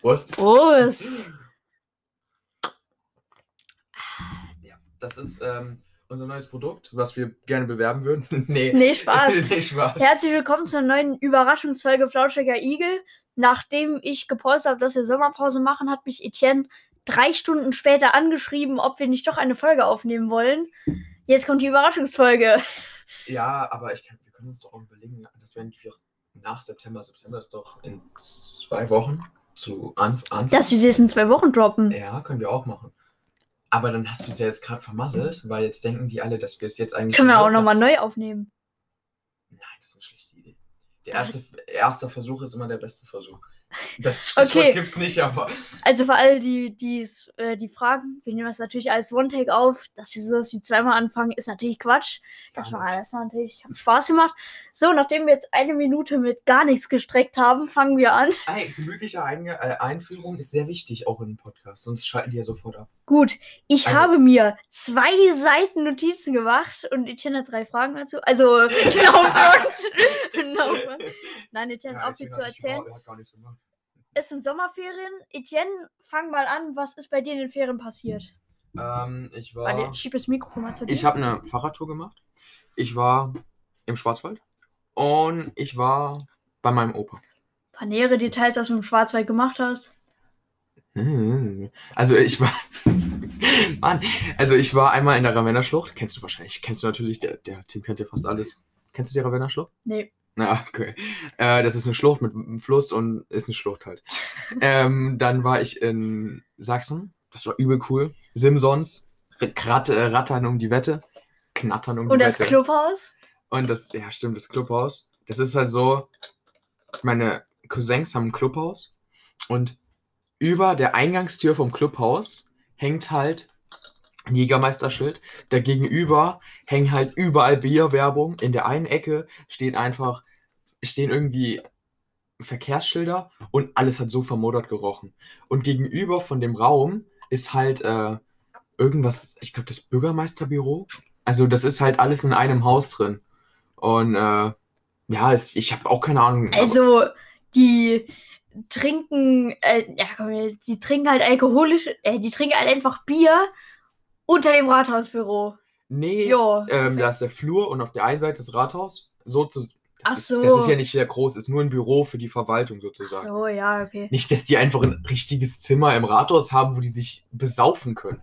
Prost. Prost! Ja, das ist ähm, unser neues Produkt, was wir gerne bewerben würden. nee. Nee, Spaß. nee, Spaß. Herzlich willkommen zur neuen Überraschungsfolge Flauschiger Igel. Nachdem ich gepostet habe, dass wir Sommerpause machen, hat mich Etienne drei Stunden später angeschrieben, ob wir nicht doch eine Folge aufnehmen wollen. Jetzt kommt die Überraschungsfolge. Ja, aber ich kann, wir können uns doch auch überlegen, dass wenn wir nach September, September ist doch in zwei Wochen zu Anf Anfang. Dass wir sie jetzt in zwei Wochen droppen. Ja, können wir auch machen. Aber dann hast du es ja jetzt gerade vermasselt, weil jetzt denken die alle, dass wir es jetzt eigentlich. Können wir auch nochmal neu aufnehmen. Nein, das ist eine schlechte Idee. Der erste, erste Versuch ist immer der beste Versuch. Das Okay. Sprichwort gibt's nicht, aber. Also für alle, die, die's, äh, die fragen, wir nehmen das natürlich als One-Take auf. Dass wir sowas wie zweimal anfangen, ist natürlich Quatsch. Das Gar war, das war natürlich hat Spaß gemacht. So, nachdem wir jetzt eine Minute mit gar nichts gestreckt haben, fangen wir an. Ey, gemütliche Einge äh, Einführung ist sehr wichtig, auch in einem Podcast, sonst schalten die ja sofort ab. Gut, ich Also- habe mir zwei Seiten Notizen gemacht und Etienne hat drei Fragen dazu. Also, genau. genau. Nein, Etienne, Ja, auf viel Etienne zu erzählen. er hat gar nichts gemacht. Es sind Sommerferien. Etienne, fang mal an. Was ist bei dir in den Ferien passiert? Ähm, ich war. Warte, schieb das Mikrofon mal zu dir. Ich habe eine Fahrradtour gemacht. Ich war im Schwarzwald und ich war bei meinem Opa. Ein paar nähere Details, was du im Schwarzwald gemacht hast. Also ich war. Mann, also ich war einmal in der Ravenna-Schlucht. Kennst du wahrscheinlich, kennst du natürlich, der, der Tim kennt ja fast alles. Kennst du die Ravenna-Schlucht? Nee. Na, okay. Äh, das ist eine Schlucht mit einem Fluss und ist eine Schlucht halt. ähm, dann war ich in Sachsen. Das war übel cool. Simsons. Rat, äh, rattern um die Wette. Knattern um die Und das Wette. Clubhaus? Und das, ja, stimmt, das Clubhaus. Das ist halt so, meine Cousins haben ein Clubhaus und über der Eingangstür vom Clubhaus hängt halt Jägermeisterschild. Dagegenüber hängen halt überall Bierwerbung. In der einen Ecke steht einfach, stehen irgendwie Verkehrsschilder und alles hat so vermodert gerochen. Und gegenüber von dem Raum ist halt äh, irgendwas, ich glaube, das Bürgermeisterbüro. Also das ist halt alles in einem Haus drin. Und äh, ja, es, ich habe auch keine Ahnung. Also, die trinken, äh, ja, komm, die trinken halt alkoholisch, äh, die trinken halt einfach Bier unter dem Rathausbüro. nee, Jo. ähm, da ist der Flur und auf der einen Seite das Rathaus. So zu, das, Ach ist, so. das ist ja nicht sehr groß, ist nur ein Büro für die Verwaltung sozusagen. So, ja, okay. Nicht, dass die einfach ein richtiges Zimmer im Rathaus haben, wo die sich besaufen können.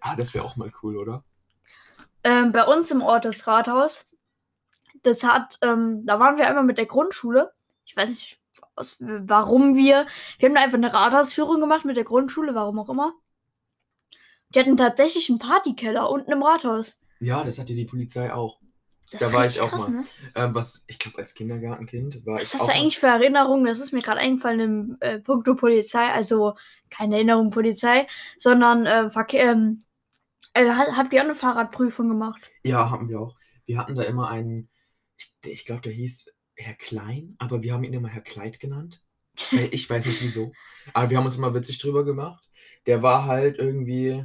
Ah, das wäre auch mal cool, oder? Ähm, bei uns im Ort das Rathaus, das hat, ähm, da waren wir einmal mit der Grundschule. Ich weiß nicht, aus, warum wir, wir haben da einfach eine Rathausführung gemacht mit der Grundschule, warum auch immer. Die hatten tatsächlich einen Partykeller unten im Rathaus. Ja, das hatte die Polizei auch. Das Da war ich auch krass, mal. ne? Ähm, was, ich glaube, als Kindergartenkind war Was ich hast auch du eigentlich für Erinnerungen? Das ist mir gerade eingefallen im äh, Punkto Polizei, also keine Erinnerung Polizei, sondern äh, Verkehr. Ähm, äh, ha- habt ihr auch eine Fahrradprüfung gemacht? Ja, haben wir auch. Wir hatten da immer einen, ich, ich glaube, der hieß Herr Klein, aber wir haben ihn immer Herr Kleid genannt. Weil Ich weiß nicht wieso. Aber wir haben uns immer witzig drüber gemacht. Der war halt irgendwie,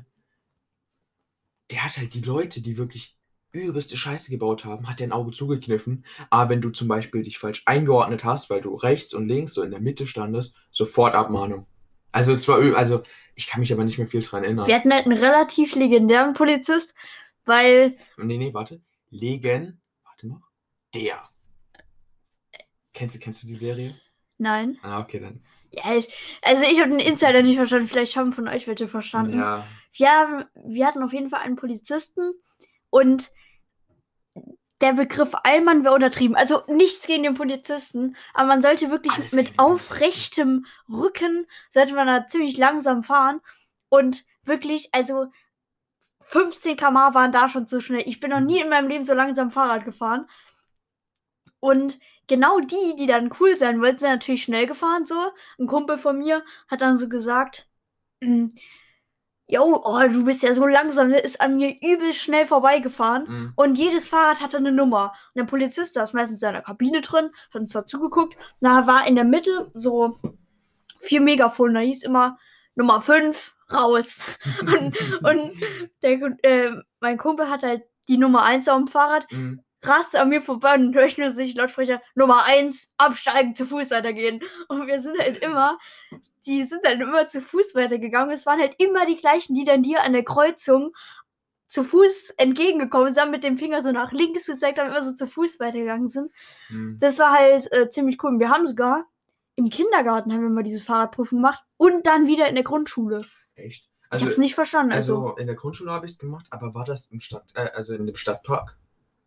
der hat halt die Leute, die wirklich übelste Scheiße gebaut haben, hat der ein Auge zugekniffen. Aber wenn du zum Beispiel dich falsch eingeordnet hast, weil du rechts und links so in der Mitte standest, sofort Abmahnung. Also es war, also ich kann mich aber nicht mehr viel dran erinnern. Wir hatten halt einen relativ legendären Polizist, weil Nee, nee, warte. Legen. Warte noch. Der. Kennst du, kennst du die Serie? nein, Ah, okay, dann. ja, ich, also ich habe den Insider nicht verstanden. Vielleicht haben von euch welche verstanden. Ja. Wir, haben, wir hatten auf jeden Fall einen Polizisten und der Begriff Allmann wäre untertrieben. Also nichts gegen den Polizisten, aber man sollte wirklich Alles mit aufrechtem Rücken, sollte man da ziemlich langsam fahren und wirklich, also 15 km/h waren da schon zu schnell. Ich bin noch nie in meinem Leben so langsam Fahrrad gefahren. Und genau die, die dann cool sein wollten, sind natürlich schnell gefahren so. Ein Kumpel von mir hat dann so gesagt, "Mm, Jo, oh, du bist ja so langsam, ne? ist an mir übel schnell vorbeigefahren. Mhm. Und jedes Fahrrad hatte eine Nummer. Und der Polizist, der ist meistens in seiner Kabine drin, hat uns da zugeguckt. Da war in der Mitte so vier Megafone. Da hieß immer Nummer 5, raus. Und, und der, äh, mein Kumpel hat halt die Nummer 1 auf dem Fahrrad, Mhm. Rast an mir vorbei und höre ich nur sich Lautsprecher Nummer 1, absteigen, zu Fuß weitergehen. Und wir sind halt immer, die sind dann immer zu Fuß weitergegangen. Es waren halt immer die gleichen, die dann dir an der Kreuzung zu Fuß entgegengekommen sind, mit dem Finger so nach links gezeigt haben, immer so zu Fuß weitergegangen sind. Mhm. Das war halt äh, ziemlich cool. Und wir haben sogar im Kindergarten haben wir mal diese Fahrradprüfung gemacht und dann wieder in der Grundschule. Echt? ich hab's nicht verstanden. Also, Also in der Grundschule habe ich es gemacht, aber war das im Stadt, äh, also in dem Stadtpark?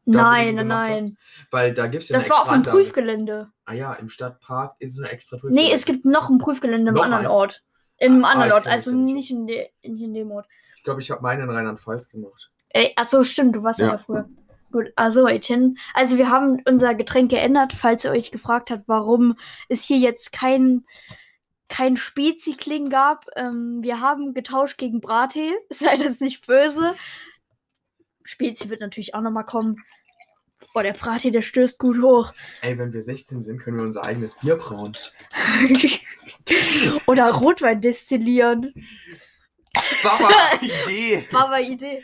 Nein, nein, hast? nein. Weil da gibt es ja Das war auf Anlage. Prüfgelände. Ah ja, im Stadtpark ist es eine extra Prüfung. Nee, es gibt noch ein Prüfgelände im Noch anderen eins? Ort. In einem Ah, ah, anderen ich Ort, also das nicht. in, de, in, in dem Ort. Ich glaube, ich habe meine in Rheinland-Pfalz gemacht. Ey, achso, stimmt, du warst ja, Ja. da früher. Gut, also Etienne. Also wir haben unser Getränk geändert, falls ihr euch gefragt habt, warum es hier jetzt kein, kein Spezi-Kling gab. Ähm, wir haben getauscht gegen Brattee. Seid es nicht böse. Spezi wird natürlich auch nochmal kommen. Boah, der Brattee, der stößt gut hoch. Ey, wenn wir 16 sind, können wir unser eigenes Bier brauen. Oder Rotwein destillieren. Super Idee! Baba Idee.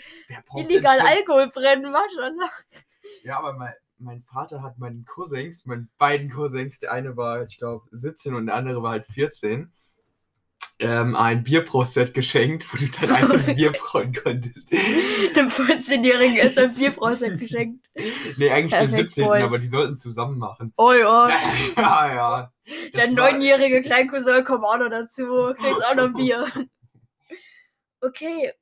Illegal Alkohol brennen, Maschallah. Ja, aber mein, mein Vater hat meinen Cousins, meinen beiden Cousins, der eine war, ich glaube, 17 und der andere war halt 14, ähm, ein Bierproset geschenkt, wo du dein eigenes Bier brauen konntest. Dem 14-Jährigen ist ein Bierbrauset geschenkt. Nee, eigentlich dem Perfekt, 17., Boys. aber die sollten es zusammen machen. Oh ja. ja, ja. Der Das war- neunjährige Kleincousin kommt auch noch dazu. Kriegst auch noch Bier. Okay.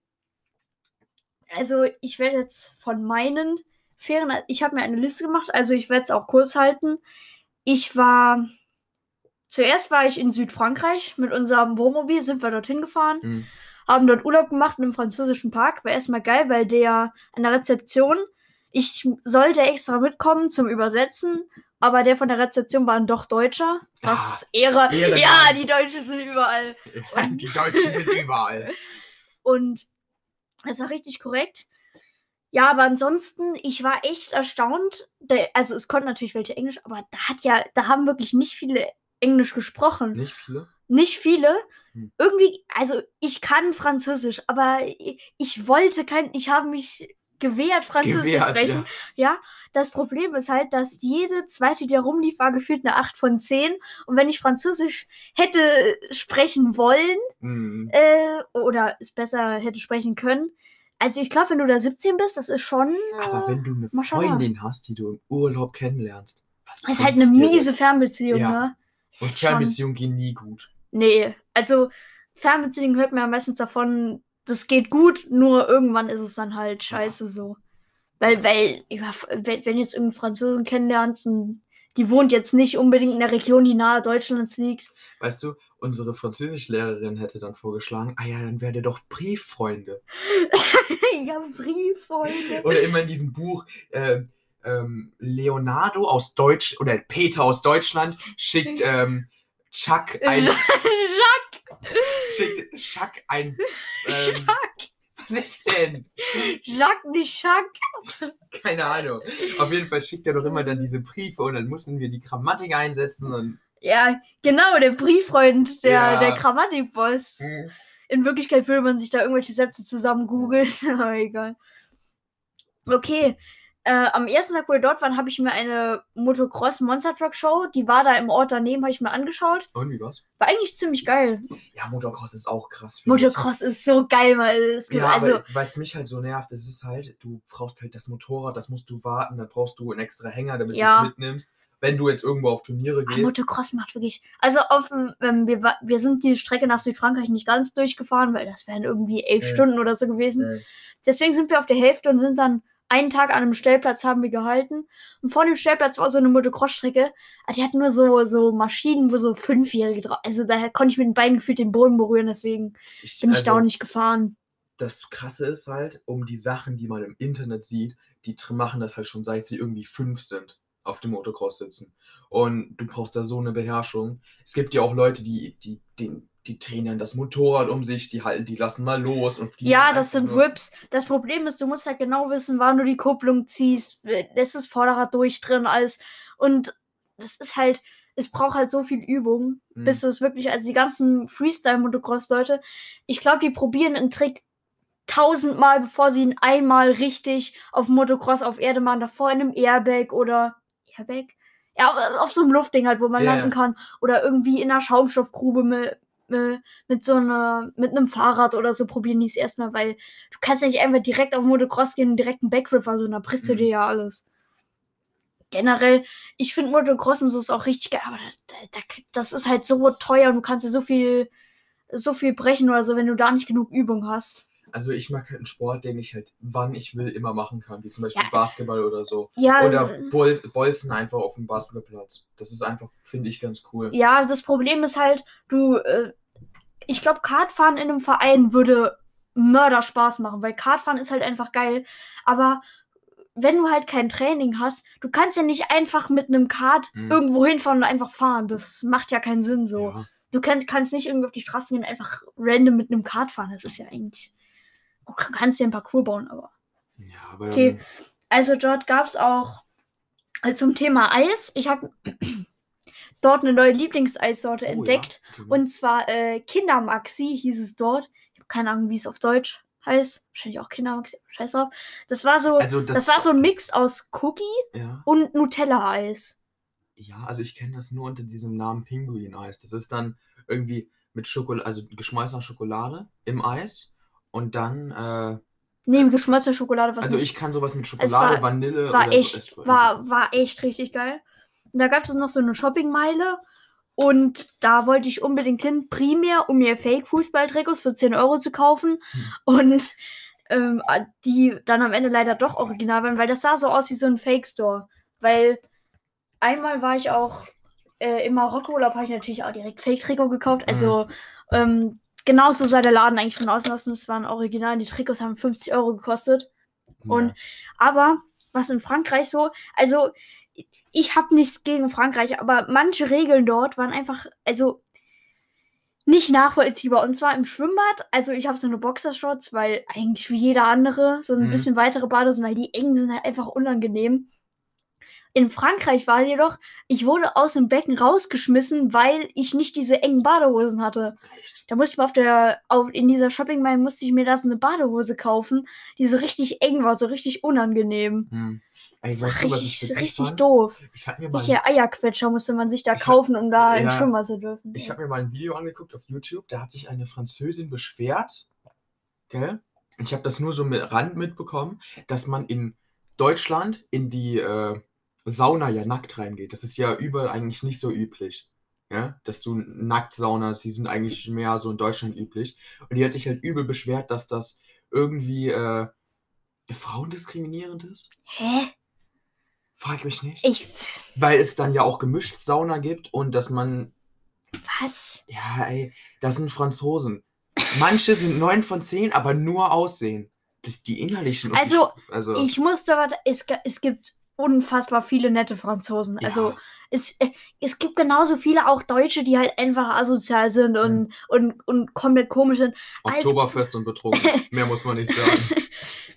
Also, ich werde jetzt von meinen Ferien. Ich habe mir eine Liste gemacht, also ich werde es auch kurz halten. Ich war. Zuerst war ich in Südfrankreich mit unserem Wohnmobil, sind wir dorthin gefahren, Mhm. haben dort Urlaub gemacht in einem französischen Park. War erstmal geil, weil der an der Rezeption, ich sollte extra mitkommen zum Übersetzen, aber der von der Rezeption war dann doch Deutscher. Was Ehre. Ehre, Ja, die Deutschen sind überall. Die Deutschen sind überall. Und es war richtig korrekt. Ja, aber ansonsten, ich war echt erstaunt. Also es konnten natürlich welche Englisch, aber da hat ja, da haben wirklich nicht viele Englisch gesprochen. Nicht viele? Nicht viele. Hm. Irgendwie, also ich kann Französisch, aber ich, ich wollte kein, ich habe mich gewehrt, Französisch zu sprechen. Ja. das Problem ist halt, dass jede zweite, die da rumlief, war gefühlt eine 8 von 10. Und wenn ich Französisch hätte sprechen wollen, Mhm. äh, oder es besser hätte sprechen können. Also ich glaube, wenn du da 17 bist, das ist schon. Äh, Aber wenn du eine. Freundin hast, die du im Urlaub kennenlernst, was das ist halt eine miese Fernbeziehung, Ja. ne? Schon- Fernbeziehungen gehen nie gut. Nee, also Fernbeziehungen hört man ja meistens davon, das geht gut, nur irgendwann ist es dann halt scheiße so. Weil, weil, ja, wenn jetzt irgendeinen Franzosen kennenlernst, und die wohnt jetzt nicht unbedingt in der Region, die nahe Deutschlands liegt. Weißt du, unsere Französischlehrerin hätte dann vorgeschlagen, ah ja, dann werdet doch Brieffreunde. ja, Brieffreunde. Oder immer in diesem Buch, ähm, ähm, Leonardo aus Deutsch, oder Peter aus Deutschland schickt ähm, Chuck ein, Jacques, schickt Chuck ein, ähm, was ist denn? Jacques, nicht Jacques. Keine Ahnung. Auf jeden Fall schickt er doch immer dann diese Briefe und dann mussten wir die Grammatik einsetzen und Ja, genau, der Brieffreund, der, Ja. der Grammatikboss. hm, In Wirklichkeit würde man sich da irgendwelche Sätze zusammen googeln, aber egal. Okay, äh, am ersten Tag, wo wir dort waren, habe ich mir eine Motocross Monster Truck Show, die war da im Ort daneben, habe ich mir angeschaut. und wie war's? War eigentlich ziemlich geil. Ja, Motocross ist auch krass. Motocross ist so geil, weil es gibt Ja, also aber was mich halt so nervt, das ist halt, du brauchst halt das Motorrad, das musst du warten, dann brauchst du einen extra Hänger, damit Ja. du es mitnimmst. Wenn du jetzt irgendwo auf Turniere Ah, gehst. Motocross macht wirklich. Also auf ähm, wir, wir sind die Strecke nach Südfrankreich nicht ganz durchgefahren, weil das wären irgendwie elf Ja. Stunden oder so gewesen. äh, Deswegen sind wir auf der Hälfte und sind dann einen Tag an einem Stellplatz haben wir gehalten. Und vor dem Stellplatz war so eine Motocross-Strecke. Ah, Die hat nur so, so Maschinen, wo so Fünfjährige drauf. Also daher konnte ich mit den Beinen gefühlt den Boden berühren, deswegen ich, bin ich da auch also, nicht gefahren. Das Krasse ist halt, um die Sachen, die man im Internet sieht, die machen das halt schon seit sie irgendwie fünf sind, auf dem Motocross sitzen. Und du brauchst da so eine Beherrschung. Es gibt ja auch Leute, die, die, die, die drehen dann das Motorrad um sich, die halten, die lassen mal los und fliegen Ja, das sind nur- Whips. Das Problem ist, du musst halt genau wissen, wann du die Kupplung ziehst. Lässt das Vorderrad durch drin, alles. Und das ist halt, es braucht halt so viel Übung, Mhm. bis du es wirklich, also die ganzen Freestyle-Motocross-Leute, ich glaube, die probieren einen Trick tausendmal, bevor sie ihn einmal richtig auf Motocross auf Erde machen, davor in einem Airbag oder Airbag? Ja, auf- so einem Luftding halt, wo man Ja, landen kann. Oder irgendwie in einer Schaumstoffgrube mit, mit, mit so einer, mit einem Fahrrad oder so probieren die es erstmal, weil du kannst ja nicht einfach direkt auf Motocross gehen und direkt einen Backflip versuchen, da brichst du Mhm. dir ja alles. Generell, ich finde Motocross und so ist auch richtig geil, aber das, das, das ist halt so teuer und du kannst ja so viel, so viel brechen oder so, wenn du da nicht genug Übung hast. Also ich mag halt einen Sport, den ich halt, wann ich will, immer machen kann. Wie zum Beispiel Ja. Basketball oder so. Ja, Oder Bol Bolzen einfach auf dem Basketballplatz. Das ist einfach, finde ich, ganz cool. Ja, das Problem ist halt, du, äh, ich glaube, Kartfahren in einem Verein würde Mörder Spaß machen, weil Kartfahren ist halt einfach geil. Aber wenn du halt kein Training hast, du kannst ja nicht einfach mit einem Kart Mhm. irgendwo hinfahren und einfach fahren. Das macht ja keinen Sinn so. Ja. Du kannst, kannst nicht irgendwie auf die Straße gehen und einfach random mit einem Kart fahren. Das ist ja eigentlich. Du kannst dir einen Parcours bauen, aber. ja, aber Okay. Also dort gab es auch äh, zum Thema Eis. Ich habe dort eine neue Lieblingseissorte Oh, entdeckt. Ja. Und zwar äh, Kindermaxi hieß es dort. Ich habe keine Ahnung, wie es auf Deutsch heißt. Wahrscheinlich auch Kindermaxi. Scheiß drauf. Das war so, also das, das, war so ein Mix aus Cookie Ja, und Nutella-Eis. ja, also ich kenne das nur unter diesem Namen Pinguin-Eis. Das ist dann irgendwie mit Schokolade, also geschmolzener Schokolade im Eis. Und dann, äh, Nee, geschmolzene Schokolade was also nicht. ich kann sowas mit Schokolade, war- Vanille war so echt, essen. war, war echt richtig geil. Und da gab es noch so eine Shoppingmeile. Und da wollte ich unbedingt hin, primär, um mir Fake-Fußballtrikots für 10 Euro zu kaufen. Hm. Und ähm, die dann am Ende leider doch original waren, weil das sah so aus wie so ein Fake-Store. Weil einmal war ich auch äh, im Marokko-Urlaub, habe ich natürlich auch direkt Fake-Trikot gekauft. Also ähm, genauso sah der Laden eigentlich von außen aus und es waren original. Die Trikots haben 50 Euro gekostet. Und aber was in Frankreich so, also ich habe nichts gegen Frankreich, aber manche Regeln dort waren einfach, also nicht nachvollziehbar. Und zwar im Schwimmbad, also ich habe so eine Boxershorts, weil eigentlich wie jeder andere, so ein Mhm. bisschen weitere Badehosen, weil die engen sind halt einfach unangenehm. In Frankreich war jedoch, ich wurde aus dem Becken rausgeschmissen, weil ich nicht diese engen Badehosen hatte. Echt? Da musste ich mal auf der, auf, in dieser Shopping Mall musste ich mir da so eine Badehose kaufen, die so richtig eng war, so richtig unangenehm. Hm. Ey, Das war weißt du, richtig, richtig fand? doof. Ich habe mir mal Welche Eierquetscher musste man sich da Ich hab- kaufen, um da ins ja. Schwimmbad zu dürfen. Ich habe mir mal ein Video angeguckt auf YouTube, da hat sich eine Französin beschwert, gell? Ich habe das nur so mit Rand mitbekommen, dass man in Deutschland in die äh, Sauna ja nackt reingeht. Das ist ja überall eigentlich nicht so üblich. Ja? Dass du nackt Saunas, die sind eigentlich mehr so in Deutschland üblich. Und die hat sich halt übel beschwert, dass das irgendwie äh, frauendiskriminierend ist. Hä? Frag mich nicht. Ich. Weil es dann ja auch gemischt Sauna gibt und dass man Was? Ja, ey, das sind Franzosen. Manche sind 9 von 10, aber nur aussehen. Das die innerlichen. die Also, also Ich musste aber. Es, es gibt unfassbar viele nette Franzosen. Also, ja, es, äh, es gibt genauso viele auch Deutsche, die halt einfach asozial sind Mhm. und, und, und komplett komisch sind. also- Oktoberfest und betrunken. Mehr muss man nicht sagen.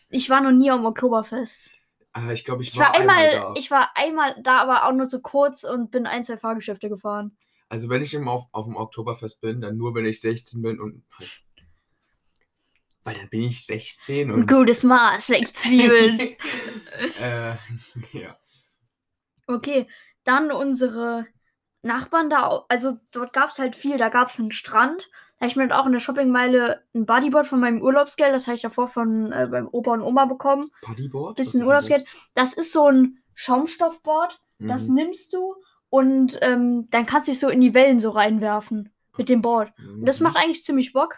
Ich war noch nie am Oktoberfest. Äh, ich glaube, ich, Ich war, einmal, einmal, da. ich war einmal da, aber auch nur so kurz und bin ein, zwei Fahrgeschäfte gefahren. Also wenn ich immer auf, auf dem Oktoberfest bin, dann nur, wenn ich 16 bin und halt. Weil dann bin ich 16 Ein und. gutes Maß, like Zwiebeln. äh, ja. okay, dann unsere Nachbarn da, also dort gab es halt viel. Da gab es einen Strand. Da habe ich mir dann auch in der Shoppingmeile ein Bodyboard von meinem Urlaubsgeld, das habe ich davor von äh, beim Opa und Oma bekommen. Partyboard? Bisschen Urlaubsgeld. Das ist so ein Schaumstoffboard. das? Das Mhm. nimmst du und ähm, dann kannst du dich so in die Wellen so reinwerfen mit dem Board. Und das Mhm. macht eigentlich ziemlich Bock.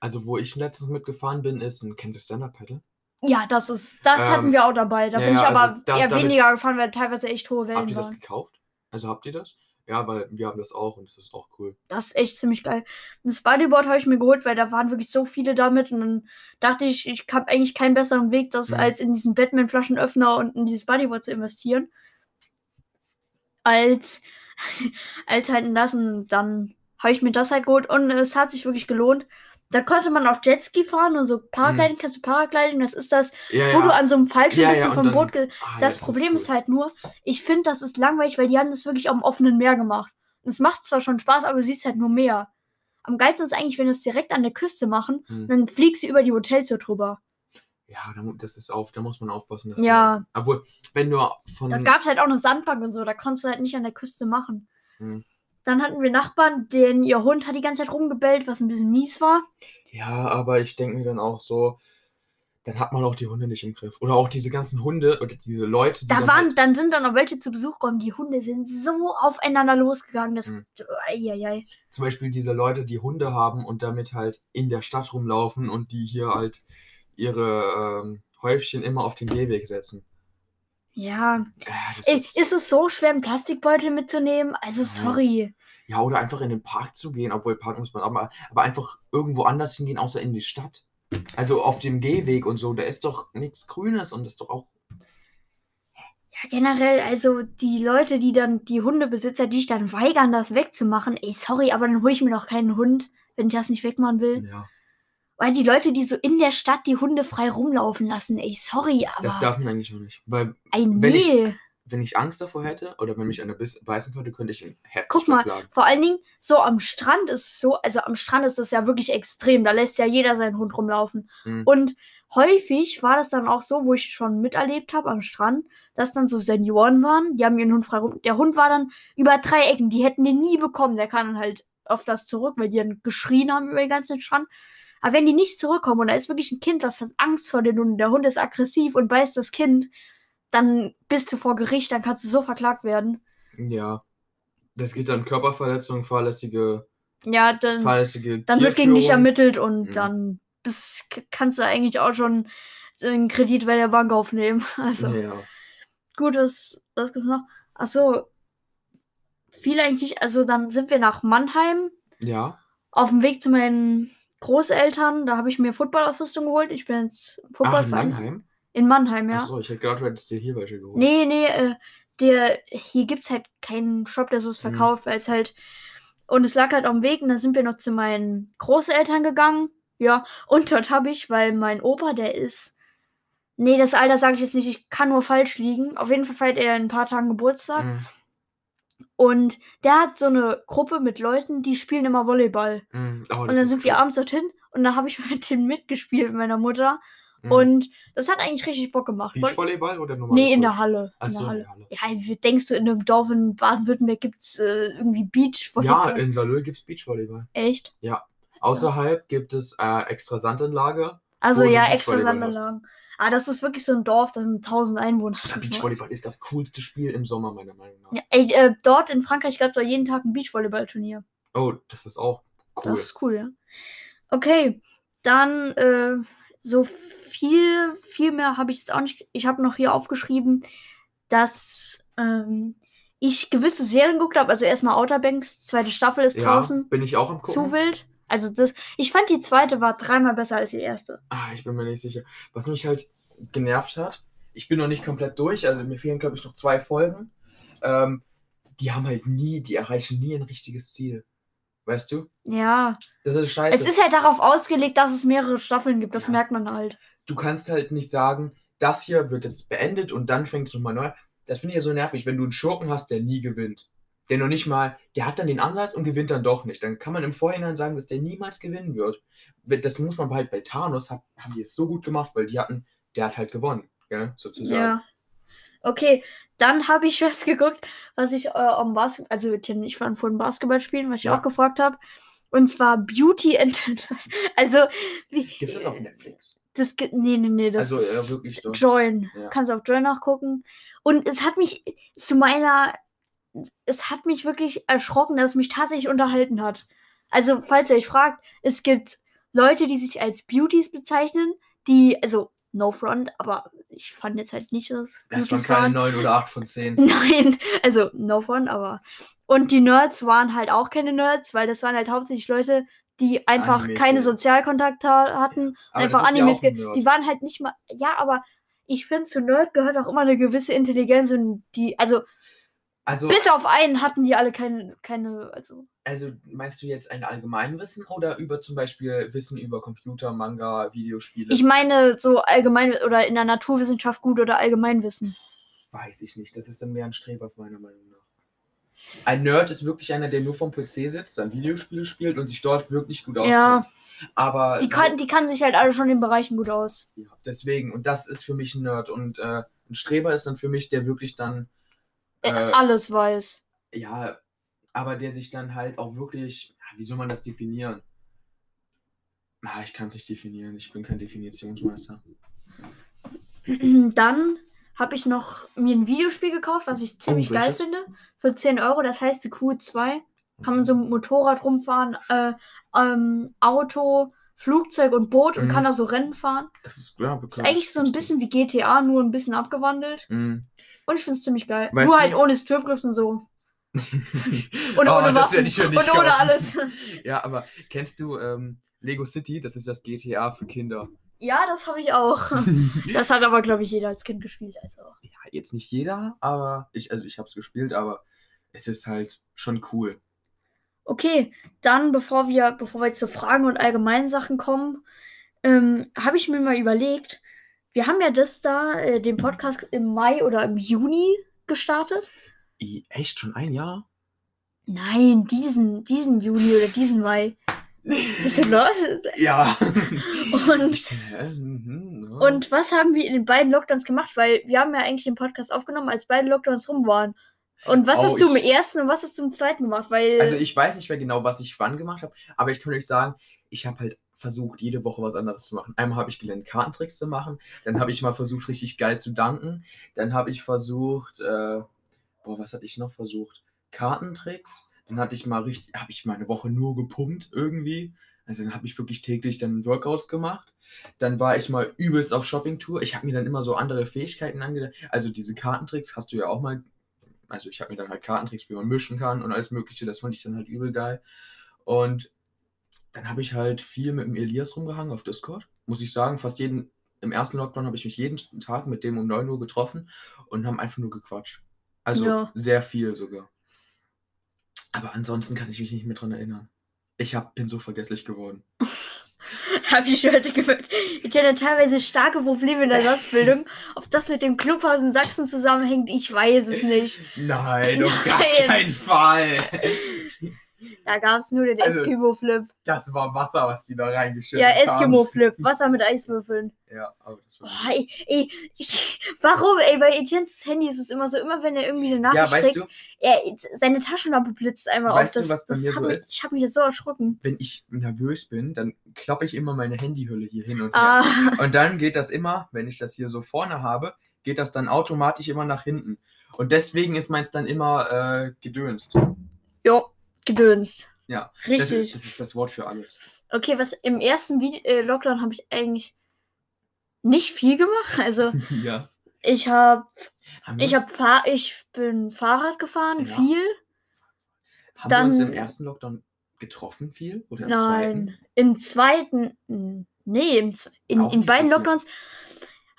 Also, wo ich letztens mitgefahren bin, ist ein du Stand-Up Paddle? Ja, das ist, das Ähm, hatten wir auch dabei. Da ja, bin ich aber also da- eher damit- weniger gefahren, weil teilweise echt hohe Wellen Habt ihr das waren. gekauft? Also habt ihr das? Ja, weil wir haben das auch und das ist auch cool. Das ist echt ziemlich geil. Und das Bodyboard habe ich mir geholt, weil da waren wirklich so viele damit. Und dann dachte ich, ich habe eigentlich keinen besseren Weg, das Mhm. als in diesen Batman-Flaschenöffner und in dieses Bodyboard zu investieren. Als, als halt in das. Und dann habe ich mir das halt geholt. Und es hat sich wirklich gelohnt. Da konnte man auch Jetski fahren und so Paragliding, kannst du Paragliding, das ist das, Ja, wo ja. du an so einem Fallschirm Ja, bist ja, vom dann- Boot Ah, Das Problem cool. ist halt nur, ich finde, das ist langweilig, weil die haben das wirklich auf dem offenen Meer gemacht. Es macht zwar schon Spaß, aber du siehst halt nur Meer. Am geilsten ist eigentlich, wenn sie es direkt an der Küste machen, Hm. dann fliegst du über die Hotels so drüber. Ja, das ist auf, da muss man aufpassen. Ja. Du, obwohl, wenn du von. Da gab es halt auch eine Sandbank und so, da konntest du halt nicht an der Küste machen. Hm. Dann hatten wir Nachbarn, den ihr Hund hat die ganze Zeit rumgebellt, was ein bisschen mies war. Ja, aber ich denke mir dann auch so, dann hat man auch die Hunde nicht im Griff. Oder auch diese ganzen Hunde oder diese Leute, die Da dann waren, halt, dann sind dann noch welche zu Besuch gekommen. Die Hunde sind so aufeinander losgegangen. Das. Hm. Eieiei. zum Beispiel diese Leute, die Hunde haben und damit halt in der Stadt rumlaufen und die hier halt ihre ähm, Häufchen immer auf den Gehweg setzen. Ja. Ey, ist, Ist es so schwer, einen Plastikbeutel mitzunehmen? Also, sorry. ja, oder einfach in den Park zu gehen, obwohl Park muss man auch mal, aber einfach irgendwo anders hingehen, außer in die Stadt. Also auf dem Gehweg und so, da ist doch nichts Grünes und das ist doch auch. Ja, generell, also die Leute, die dann, die Hundebesitzer, die sich dann weigern, das wegzumachen, ey, sorry, aber dann hole ich mir doch keinen Hund, wenn ich das nicht wegmachen will. Ja, Weil die Leute, die so in der Stadt die Hunde frei rumlaufen lassen, ey, sorry, aber. das darf man eigentlich noch nicht. Weil ey, wenn ich- nee. wenn ich Angst davor hätte oder wenn mich einer beißen könnte, könnte ich ihn heftig Guck mal, verklagen. vor allen Dingen, so am Strand ist es so, also am Strand ist das ja wirklich extrem. Da lässt ja jeder seinen Hund rumlaufen. Mhm. Und häufig war das dann auch so, wo ich schon miterlebt habe am Strand, dass dann so Senioren waren, die haben ihren Hund frei rum. Der Hund war dann über drei Ecken, die hätten den nie bekommen. Der kann dann halt öfters zurück, weil die dann geschrien haben über den ganzen Strand. Aber wenn die nicht zurückkommen und da ist wirklich ein Kind, das hat Angst vor den Hunden, der Hund ist aggressiv und beißt das Kind, dann bist du vor Gericht, dann kannst du so verklagt werden. Ja. Das geht dann Körperverletzung, fahrlässige, Ja, dann, fahrlässige dann wird gegen dich ermittelt und Mhm. dann bist, kannst du eigentlich auch schon einen Kredit bei der Bank aufnehmen. Also. Ja. Gut, was, was gibt's noch? Achso, viel eigentlich. Also, dann sind wir nach Mannheim Ja. auf dem Weg zu meinen Großeltern. Da habe ich mir Footballausrüstung geholt. Ich bin jetzt Ach, in Footballverein. Mannheim? In Mannheim, ja. Achso, ich hätte gedacht, du hättest dir hier welche geholt. Nee, nee, äh, der, hier gibt's halt keinen Shop, der sowas Mhm. verkauft, weil es halt. Und es lag halt am Weg und dann sind wir noch zu meinen Großeltern gegangen. Ja, und dort habe ich, weil mein Opa, der ist. Nee, das Alter sage ich jetzt nicht, ich kann nur falsch liegen. Auf jeden Fall feiert er in ein paar Tagen Geburtstag. Mhm. Und der hat so eine Gruppe mit Leuten, die spielen immer Volleyball. Mhm. Oh, Und dann sind wir cool. abends dorthin und da habe ich mit denen mitgespielt, mit meiner Mutter. Mhm. Und das hat eigentlich richtig Bock gemacht. Voll- Beachvolleyball oder normales Nee, in der? Halle. In Achso, der in Halle. der Halle. Ja, wie denkst du, in einem Dorf in Baden-Württemberg gibt es äh, irgendwie Ja, Beachvolleyball? in Salö gibt es Beachvolleyball. Echt? Außerhalb gibt es äh, extra Sandanlage. Also ja, extra Beachvolleyball hast. Sandanlagen. Ah, das ist wirklich so ein Dorf, da sind 1000 Einwohner. Ja, Beachvolleyball ist das coolste Spiel im Sommer, meiner Meinung nach. ja, ey, äh, dort in Frankreich gab es jeden Tag ein Beachvolleyball-Turnier. Oh, das ist auch cool. Das ist cool, ja. Okay, dann äh, so viel, viel mehr habe ich jetzt auch nicht. Ich habe noch hier aufgeschrieben, dass ähm, ich gewisse Serien geguckt habe. Also erstmal Outer Banks, zweite Staffel ist ja, draußen. bin ich auch am gucken. Zu wild. Also das, ich fand die zweite war dreimal besser als die erste. Ah, ich bin mir nicht sicher. Was mich halt genervt hat, ich bin noch nicht komplett durch, also mir fehlen, glaube ich, noch zwei Folgen. Ähm, die haben halt nie, die erreichen nie ein richtiges Ziel. Weißt du? Ja, Das ist scheiße. es ist halt darauf ausgelegt, dass es mehrere Staffeln gibt. Das Ja. merkt man halt. du kannst halt nicht sagen, das hier wird jetzt beendet und dann fängt es nochmal neu. Das finde ich ja so nervig, wenn du einen Schurken hast, der nie gewinnt. Der noch nicht mal, der hat dann den Ansatz und gewinnt dann doch nicht. Dann kann man im Vorhinein sagen, dass der niemals gewinnen wird. Das muss man halt bei Thanos, hab, haben die es so gut gemacht, weil die hatten, der hat halt gewonnen, gell, sozusagen. Ja. Okay, dann habe ich was geguckt, was ich äh, am Basketball, also Tim, ich war vorhin Basketball spielen, was ich Ja. auch gefragt habe. Und zwar Beauty and Also, wie, Gibt es das auf Netflix? das gibt, nee, nee, nee, das also ist wirklich so. Join. Ja. Kannst auf Join nachgucken. Und es hat mich zu meiner, es hat mich wirklich erschrocken, dass es mich tatsächlich unterhalten hat. Also, falls ihr euch fragt, es gibt Leute, die sich als Beauties bezeichnen, die, also, no front, aber ich fand jetzt halt nicht, dass es Das waren keine waren. 9 oder 8 von 10. Nein, also no front, aber. Und die Nerds waren halt auch keine Nerds, weil das waren halt hauptsächlich Leute, die einfach Anime keine. Sozialkontakte hatten Aber einfach ja Animes. ein Nerd. die waren halt nicht mal. Ja, aber ich finde, zu Nerd gehört auch immer eine gewisse Intelligenz und die. Also, Also, Bis auf einen hatten die alle keine, keine, also. also meinst du jetzt ein Allgemeinwissen oder über zum Beispiel Wissen über Computer, Manga, Videospiele? Ich meine so allgemein oder in der Naturwissenschaft gut oder Allgemeinwissen. Weiß ich nicht. Das ist dann mehr ein Streber, meiner Meinung nach. Ein Nerd ist wirklich einer, der nur vom PC sitzt, dann Videospiele spielt und sich dort wirklich gut auskennt. Ja, Aber die kann, die kann sich halt alle schon in den Bereichen gut aus. Ja, deswegen, und das ist für mich ein Nerd. Und äh, ein Streber ist dann für mich, der wirklich dann, Äh, Äh, alles weiß. ja, aber der sich dann halt auch wirklich, wie soll man das definieren? Ah, ich kann es nicht definieren, ich bin kein Definitionsmeister. Dann habe ich noch mir ein Videospiel gekauft, was ich ziemlich geil welches? finde. Für 10 Euro, das heißt die Q2. Kann man so mit Motorrad rumfahren, äh, ähm, Auto, Flugzeug und Boot und Mhm. kann da so Rennen fahren. Das ist, ja, Ist eigentlich so ein bisschen wie GTA, nur ein bisschen abgewandelt. Mhm. Und ich finde es ziemlich geil. Weißt nur du- halt ohne Stripclubs und so. und ohne Oh, das Waffen. und ohne kaufen. alles. Ja, aber kennst du ähm, Lego City? Das ist das GTA für Kinder. Ja, das habe ich auch. Das hat aber, glaube ich, jeder als Kind gespielt. Also. ja, jetzt nicht jeder, aber ich, also ich habe es gespielt, aber es ist halt schon cool. Okay, dann, bevor wir, bevor wir jetzt zu Fragen und allgemeinen Sachen kommen, ähm, habe ich mir mal überlegt, wir haben ja das da, äh, den Podcast im Mai oder im Juni gestartet. Echt schon ein Jahr? Nein, diesen, diesen Juni oder diesen Mai. Bist du los? Ja. Und, äh, mhm, und was haben wir in den beiden Lockdowns gemacht? Weil wir haben ja eigentlich den Podcast aufgenommen, als beide Lockdowns rum waren. Und was Oh, hast du im ich- ersten und was hast du im zweiten gemacht? Weil Also ich weiß nicht mehr genau, was ich wann gemacht habe, aber ich kann euch sagen, ich habe halt versucht, jede Woche was anderes zu machen. Einmal habe ich gelernt, Kartentricks zu machen, dann habe ich mal versucht, richtig geil zu danken, dann habe ich versucht, äh, boah, was hatte ich noch versucht? Kartentricks, dann hatte ich mal richtig, habe ich mal eine Woche nur gepumpt irgendwie, also dann habe ich wirklich täglich dann Workouts gemacht. Dann war ich mal übelst auf Shoppingtour. Ich habe mir dann immer so andere Fähigkeiten angedacht. Also diese Kartentricks hast du ja auch mal also ich habe mir dann halt Kartentricks, wie man mischen kann und alles mögliche, das fand ich dann halt übel geil. Und dann habe ich halt viel mit dem Elias rumgehangen auf Discord, muss ich sagen, fast jeden, im ersten Lockdown habe ich mich jeden Tag mit dem um 9 Uhr getroffen und haben einfach nur gequatscht. Also Ja. sehr viel sogar. Aber ansonsten kann ich mich nicht mehr dran erinnern. Ich hab, bin so vergesslich geworden. Habe ich heute gehört. Ich hatte teilweise starke Probleme in der Satzbildung. Ob das mit dem Clubhaus in Sachsen zusammenhängt, ich weiß es nicht. Nein, auf gar Nein. keinen Fall. Da gab es nur den Also, Eskimo-Flip. Das war Wasser, was die da reingeschüttet Ja, haben. Eskimo-Flip. Wasser mit Eiswürfeln. Ja, aber das war. Boah, ey, ey, warum, ey, bei Etiennes Handy ist es immer so, immer wenn er irgendwie eine Nachricht Ja, weißt kriegt, du, er, seine Taschenlampe blitzt einmal Weißt auf. du, Das, was bei mir so mich, ist? Ich habe mich jetzt so erschrocken. wenn ich nervös bin, dann klappe ich immer meine Handyhülle hier hin und her. Ah, Und dann geht das immer, wenn ich das hier so vorne habe, geht das dann automatisch immer nach hinten. Und deswegen ist meins dann immer äh, gedönst. jo, gedönst. Ja, Richtig. Das ist, das ist das Wort für alles. Okay, was im ersten Vide äh, Lockdown habe ich eigentlich nicht viel gemacht. Also ja. ich habe ich habe Fahr ich bin Fahrrad gefahren, Ja. viel. haben wir uns dann- im ersten Lockdown getroffen viel? Oder im Nein, zweiten? im zweiten nee, im, in, Auch in so beiden viel. Lockdowns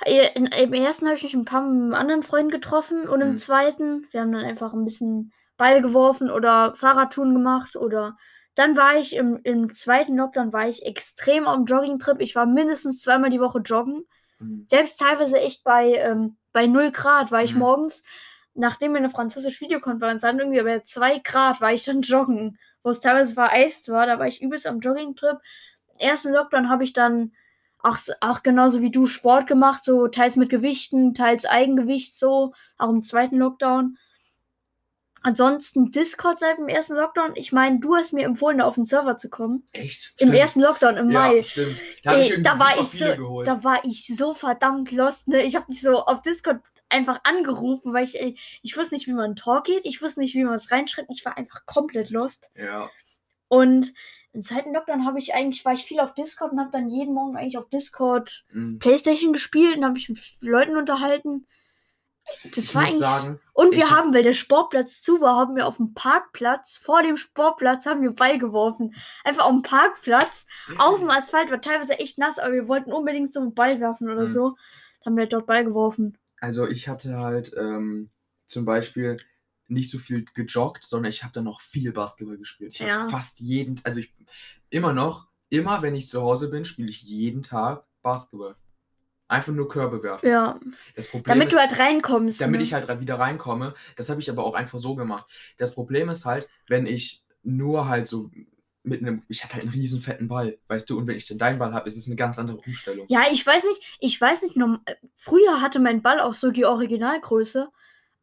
in, im ersten habe ich mich mit ein paar anderen Freunden getroffen und im Mhm. zweiten, wir haben dann einfach ein bisschen Ball geworfen oder Fahrradtouren gemacht oder dann war ich im, im zweiten Lockdown war ich extrem am Joggingtrip. Ich war mindestens zweimal die Woche joggen. Hm. selbst teilweise echt bei, ähm, bei 0 Grad war ich Mhm. morgens, nachdem wir eine französische Videokonferenz hatten, irgendwie bei 2 Grad war ich dann joggen, wo es teilweise vereist war, da war ich übelst am Joggingtrip. Ersten Lockdown habe ich dann auch, auch genauso wie du Sport gemacht, so teils mit Gewichten, teils Eigengewicht, so, auch im zweiten Lockdown. Ansonsten Discord seit dem ersten Lockdown. Ich meine, du hast mir empfohlen, da auf den Server zu kommen. Echt? Im Stimmt. ersten Lockdown, im Mai. Ja, stimmt. Da, Ey, da war ich so, geholt. da war ich so verdammt lost, ne? Ich habe dich so auf Discord einfach angerufen, weil ich, ey, ich wusste nicht, wie man Talk geht, ich wusste nicht, wie man es reinschreibt, ich war einfach komplett lost. ja. Und im zweiten Lockdown habe ich eigentlich, war ich viel auf Discord und habe dann jeden Morgen eigentlich auf Discord hm. Playstation gespielt und habe mich mit Leuten unterhalten. Das Ich war eigentlich. sagen, und wir hab- haben, weil der Sportplatz zu war, haben wir auf dem Parkplatz, vor dem Sportplatz, haben wir Ball geworfen. Einfach auf dem Parkplatz auf dem Asphalt war teilweise echt nass, aber wir wollten unbedingt so einen Ball werfen oder Mhm. so. Dann haben wir dort Ball geworfen. Also ich hatte halt ähm, zum Beispiel nicht so viel gejoggt, sondern ich habe dann noch viel Basketball gespielt. Ich Ja. habe fast jeden, also ich immer noch, immer wenn ich zu Hause bin, spiele ich jeden Tag Basketball. Einfach nur Körbe werfen. Ja. Das Problem Damit ist, du halt reinkommst. damit ne? ich halt wieder reinkomme. Das habe ich aber auch einfach so gemacht. Das Problem ist halt, wenn ich nur halt so mit einem, ich hatte halt einen riesen fetten Ball, weißt du, und wenn ich dann deinen Ball habe, ist es eine ganz andere Umstellung. Ja, ich weiß nicht, ich weiß nicht, norm- äh, früher hatte mein Ball auch so die Originalgröße,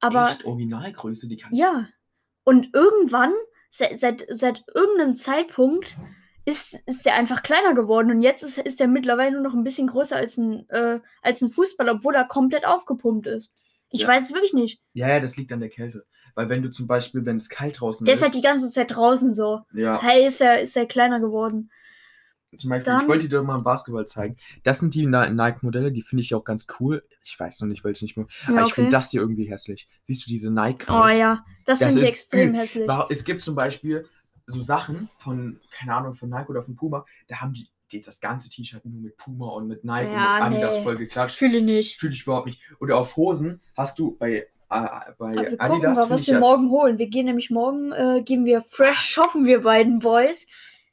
aber Echt Originalgröße, die kann ich. ja. Und irgendwann, seit, seit, seit irgendeinem Zeitpunkt, ist, ist der einfach kleiner geworden und jetzt ist, ist der mittlerweile nur noch ein bisschen größer als ein, äh, als ein Fußball, obwohl er komplett aufgepumpt ist. Ich Ja. weiß es wirklich nicht. Ja, ja, das liegt an der Kälte. Weil wenn du zum Beispiel, wenn es kalt draußen Der ist, ist halt die ganze Zeit draußen so. ja, Hey, ist er, ist er kleiner geworden. zum Beispiel, dann- ich wollte dir doch mal ein Basketball zeigen. Das sind die Ni- Nike-Modelle, die finde ich auch ganz cool. Ich weiß noch nicht, welche nicht mehr. Ja, aber ich finde okay. das hier irgendwie hässlich. Siehst du diese Nike? Oh ja, das, Das finde ich ist extrem üb- hässlich. Es gibt zum Beispiel so Sachen von, keine Ahnung, von Nike oder von Puma, da haben die, die das ganze T-Shirt nur mit Puma und mit Nike Ja, und mit Adidas nee. voll geklatscht. Fühle nicht. Fühle ich überhaupt nicht. Oder auf Hosen hast du bei, äh, bei wir gucken Adidas. mal, find was ich wir morgen holen. Wir gehen nämlich morgen, äh, gehen wir fresh shoppen, wir beiden Boys.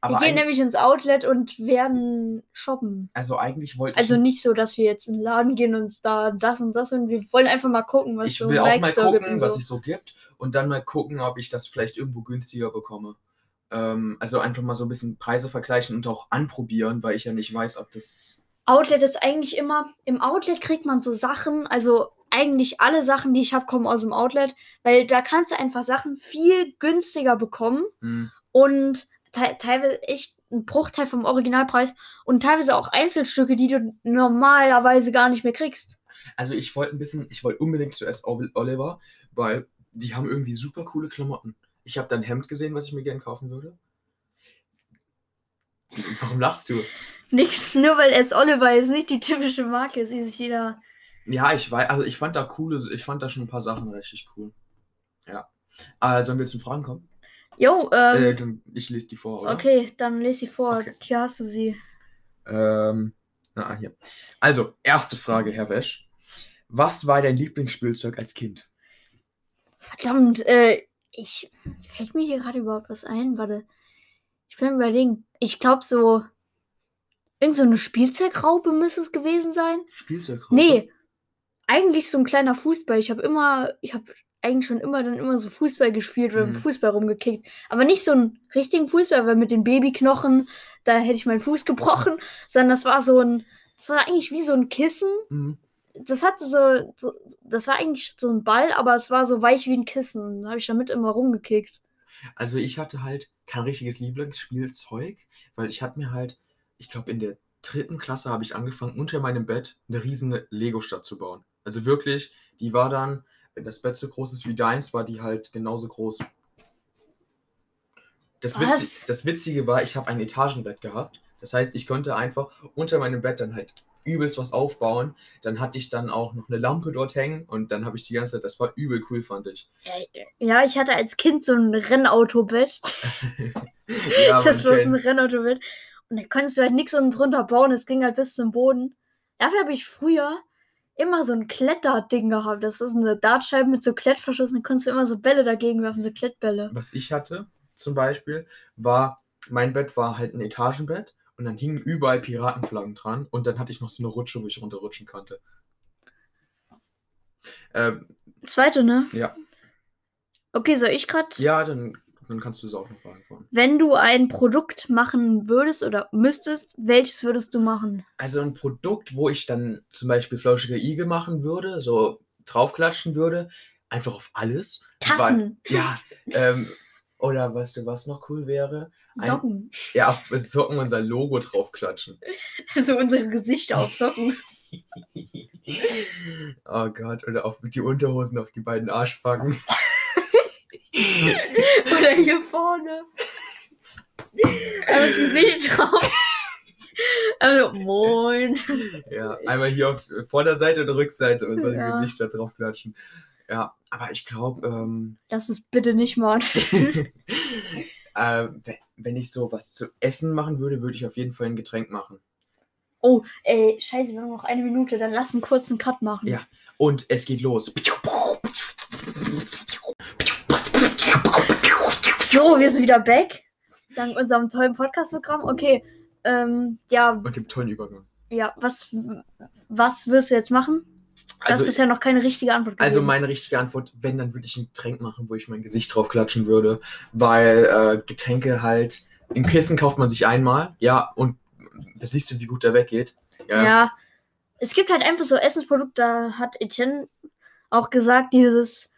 wir gehen nämlich ins Outlet und werden shoppen. also eigentlich wollte Also ich. nicht so, dass wir jetzt in den Laden gehen und uns da das und das und wir wollen einfach mal gucken, was Ich so will im auch mal gibt gucken, und was so. es so gibt und dann mal gucken, ob ich das vielleicht irgendwo günstiger bekomme. Ähm, also einfach mal so ein bisschen Preise vergleichen und auch anprobieren, weil ich ja nicht weiß, ob das. Outlet ist eigentlich immer, im Outlet kriegt man so Sachen, also eigentlich alle Sachen, die ich habe, kommen aus dem Outlet, weil da kannst du einfach Sachen viel günstiger bekommen Hm, und te teilweise echt ein Bruchteil vom Originalpreis und teilweise auch Einzelstücke, die du normalerweise gar nicht mehr kriegst. Also ich wollte ein bisschen, ich wollte unbedingt zuerst Ol- Oliver, weil die haben irgendwie super coole Klamotten. Ich habe da ein Hemd gesehen, was ich mir gerne kaufen würde. Warum lachst du? Nix, nur weil es Oliver ist, nicht die typische Marke, ist, die sich jeder. Ja, ich weiß, also ich fand da coole, ich fand da schon ein paar Sachen richtig cool. Ja. Äh, sollen wir zu den Fragen kommen? Jo, ähm, Äh, ich lese die vor, oder? okay, dann lese sie vor. Okay. Hier hast du sie. Ähm, na, hier. Also, erste Frage, Herr Wesch. Was war dein Lieblingsspielzeug als Kind? Verdammt, äh, ich. Fällt mir hier gerade überhaupt was ein? Warte. Ich bin überlegen. Ich glaube so. Irgend so eine Spielzeugraube müsste es gewesen sein. Spielzeug? Nee. Eigentlich so ein kleiner Fußball. Ich habe immer. Ich habe eigentlich schon immer dann immer so Fußball gespielt oder Mhm. Fußball rumgekickt. Aber nicht so einen richtigen Fußball, weil mit den Babyknochen, da hätte ich meinen Fuß gebrochen. Sondern das war so ein. Das war eigentlich wie so ein Kissen. Mhm. Das hatte so, so, das war eigentlich so ein Ball, aber es war so weich wie ein Kissen. Da habe ich damit immer rumgekickt. Also ich hatte halt kein richtiges Lieblingsspielzeug, weil ich hatte mir halt, ich glaube in der dritten Klasse habe ich angefangen, unter meinem Bett eine riesen Lego-Stadt zu bauen. Also wirklich, die war dann, wenn das Bett so groß ist wie deins, war die halt genauso groß. Das, Was? Witzi das Witzige war, ich habe ein Etagenbett gehabt. Das heißt, ich konnte einfach unter meinem Bett dann halt übelst was aufbauen. Dann hatte ich dann auch noch eine Lampe dort hängen und dann habe ich die ganze Zeit, das war übel cool, fand ich. Ja, ich hatte als Kind so ein Rennautobett. Ja, das war so ein. Rennautobett. Und da konntest du halt nichts unten drunter bauen. Es ging halt bis zum Boden. Dafür habe ich früher immer so ein Kletterding gehabt. Das war so eine Dartscheibe mit so Klettverschluss. Und dann konntest du immer so Bälle dagegen werfen, so Klettbälle. was ich hatte, zum Beispiel, war, mein Bett war halt ein Etagenbett und dann hingen überall Piratenflaggen dran und dann hatte ich noch so eine Rutsche, wo ich runterrutschen konnte. Ähm, Zweite, ne? ja, Okay, soll ich gerade. ja, dann, dann kannst du es auch noch beantworten. Wenn du ein Produkt machen würdest oder müsstest, welches würdest du machen? Also ein Produkt, wo ich dann zum Beispiel flauschige Igel machen würde, so draufklatschen würde, einfach auf alles. Tassen, Weil, ja, ähm, oder weißt du, was noch cool wäre? Ein- Socken. Ja, auf Socken unser Logo draufklatschen. So unsere Gesichter auf Socken. Oh Gott, oder auf die Unterhosen auf die beiden Arschbacken. Oder hier vorne. Aber das Gesicht drauf. Also, moin. Ja, einmal hier auf Vorderseite und Rückseite unsere Ja. Gesichter draufklatschen. Ja, aber ich glaube, ähm, Lass es bitte nicht machen. äh, wenn ich so was zu essen machen würde, würde ich auf jeden Fall ein Getränk machen. Oh, ey, scheiße, wir haben noch eine Minute. Dann lass einen kurzen Cut machen. Ja. Und es geht los. So, wir sind wieder back. Dank unserem tollen Podcast-Programm. Okay. Ähm, ja, Und dem tollen Übergang. ja, was, was wirst du jetzt machen? Du hast Also, bisher noch keine richtige Antwort gegeben. also meine richtige Antwort, wenn, dann würde ich ein Getränk machen, wo ich mein Gesicht drauf klatschen würde. Weil äh, Getränke halt, im Kissen kauft man sich einmal, ja, und siehst du, wie gut der weggeht. Ja. Es gibt halt einfach so Essensprodukte, da hat Etienne auch gesagt, dieses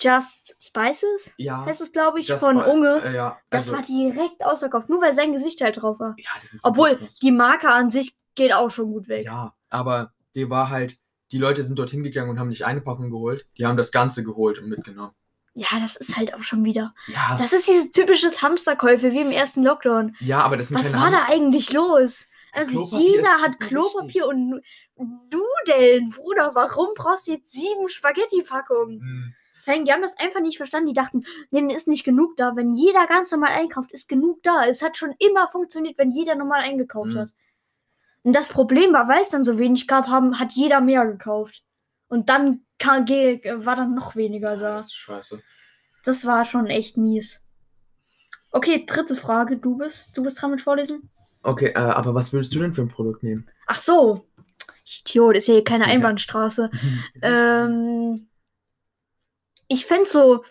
Just Spices, Ja. heißt es, glaube ich, das von Unge. Äh, ja, das also, war direkt ausverkauft, nur weil sein Gesicht halt drauf war. ja, das ist Obwohl, die Marke an sich geht auch schon gut weg. Ja, aber der war halt, die Leute sind dorthin gegangen und haben nicht eine Packung geholt, die haben das Ganze geholt und mitgenommen. Ja, das ist halt auch schon wieder. Ja, Das ist dieses typische Hamsterkäufe wie im ersten Lockdown. ja aber das sind Was war Hand- da eigentlich los? Also Klopapier jeder hat Klopapier und Nu- Nudeln. Bruder, warum brauchst du jetzt sieben Spaghetti-Packungen? Hm, Die haben das einfach nicht verstanden. Die dachten, denen ist nicht genug da. Wenn jeder ganz normal einkauft, ist genug da. Es hat schon immer funktioniert, wenn jeder normal eingekauft Mhm. hat. Und das Problem war, weil es dann so wenig gab, haben, hat jeder mehr gekauft. Und dann kam, war dann noch weniger da. Das ist scheiße. Das war schon echt mies. Okay, dritte Frage. Du bist, du bist dran mit Vorlesen? Okay, äh, aber was würdest du denn für ein Produkt nehmen? Ach so. Idiot, ist ja hier keine Ja. Einbahnstraße. Ähm, ich fände so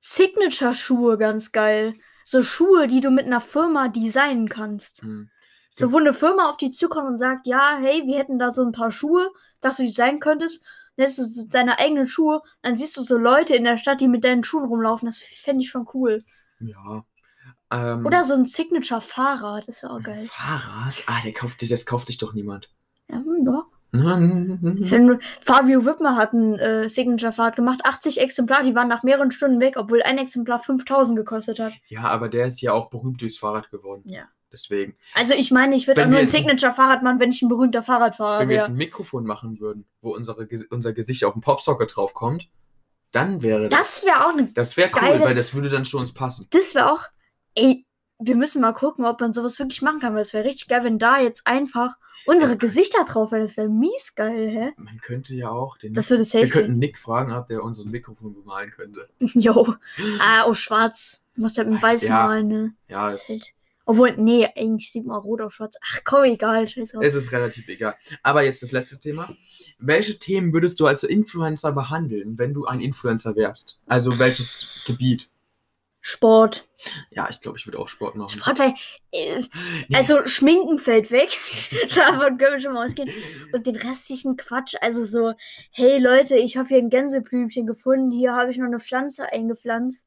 Signature-Schuhe ganz geil. So Schuhe, die du mit einer Firma designen kannst. Hm. So, wo eine Firma auf dich zukommt und sagt, ja, hey, wir hätten da so ein paar Schuhe, dass du designen könntest. Dann hast du deine eigenen Schuhe. Dann siehst du so Leute in der Stadt, die mit deinen Schuhen rumlaufen. Das fände ich schon cool. Ja. Ähm, Oder so ein Signature-Fahrrad. Das wäre auch geil. Fahrrad? Ah, der kauft dich, das kauft dich doch niemand. Ja, hm, doch. Fabio Wittmer hat ein äh, Signature-Fahrrad gemacht, 80 Exemplar, die waren nach mehreren Stunden weg, obwohl ein Exemplar 5000 gekostet hat. Ja, aber der ist ja auch berühmt durchs Fahrrad geworden. Ja. Deswegen. Also ich meine, ich würde auch nur wir ein Signature-Fahrrad machen, wenn ich ein berühmter Fahrradfahrer Wenn wir jetzt wäre. ein Mikrofon machen würden, wo unsere, unser Gesicht auf dem Popsocket draufkommt, dann wäre das. Das wäre auch eine. Das wäre cool, weil das würde dann zu uns passen. Das wäre auch. Ey, wir müssen mal gucken, ob man sowas wirklich machen kann, weil es wäre richtig geil, wenn da jetzt einfach unsere Gesichter drauf wären. Das wäre mies geil, hä? Man könnte ja auch den. Das würde wir safe könnten gehen. Nick fragen, ob der unser Mikrofon bemalen könnte. Jo. Ah, oh, schwarz. Du musst ja mit weiß Ja. malen, ne? Ja, Das es, hält. Obwohl, nee, eigentlich sieht man rot auf schwarz. Ach komm, egal. Scheiß drauf. es ist relativ egal. Aber jetzt das letzte Thema. Welche Themen würdest du als Influencer behandeln, wenn du ein Influencer wärst? Also welches Gebiet? Sport. Ja, ich glaube, ich würde auch Sport machen. Sport, weil. Äh, also, Schminken fällt weg. Davon können wir schon mal ausgehen. Und den restlichen Quatsch. Also so, hey Leute, ich habe hier ein Gänseblümchen gefunden. Hier habe ich noch eine Pflanze eingepflanzt.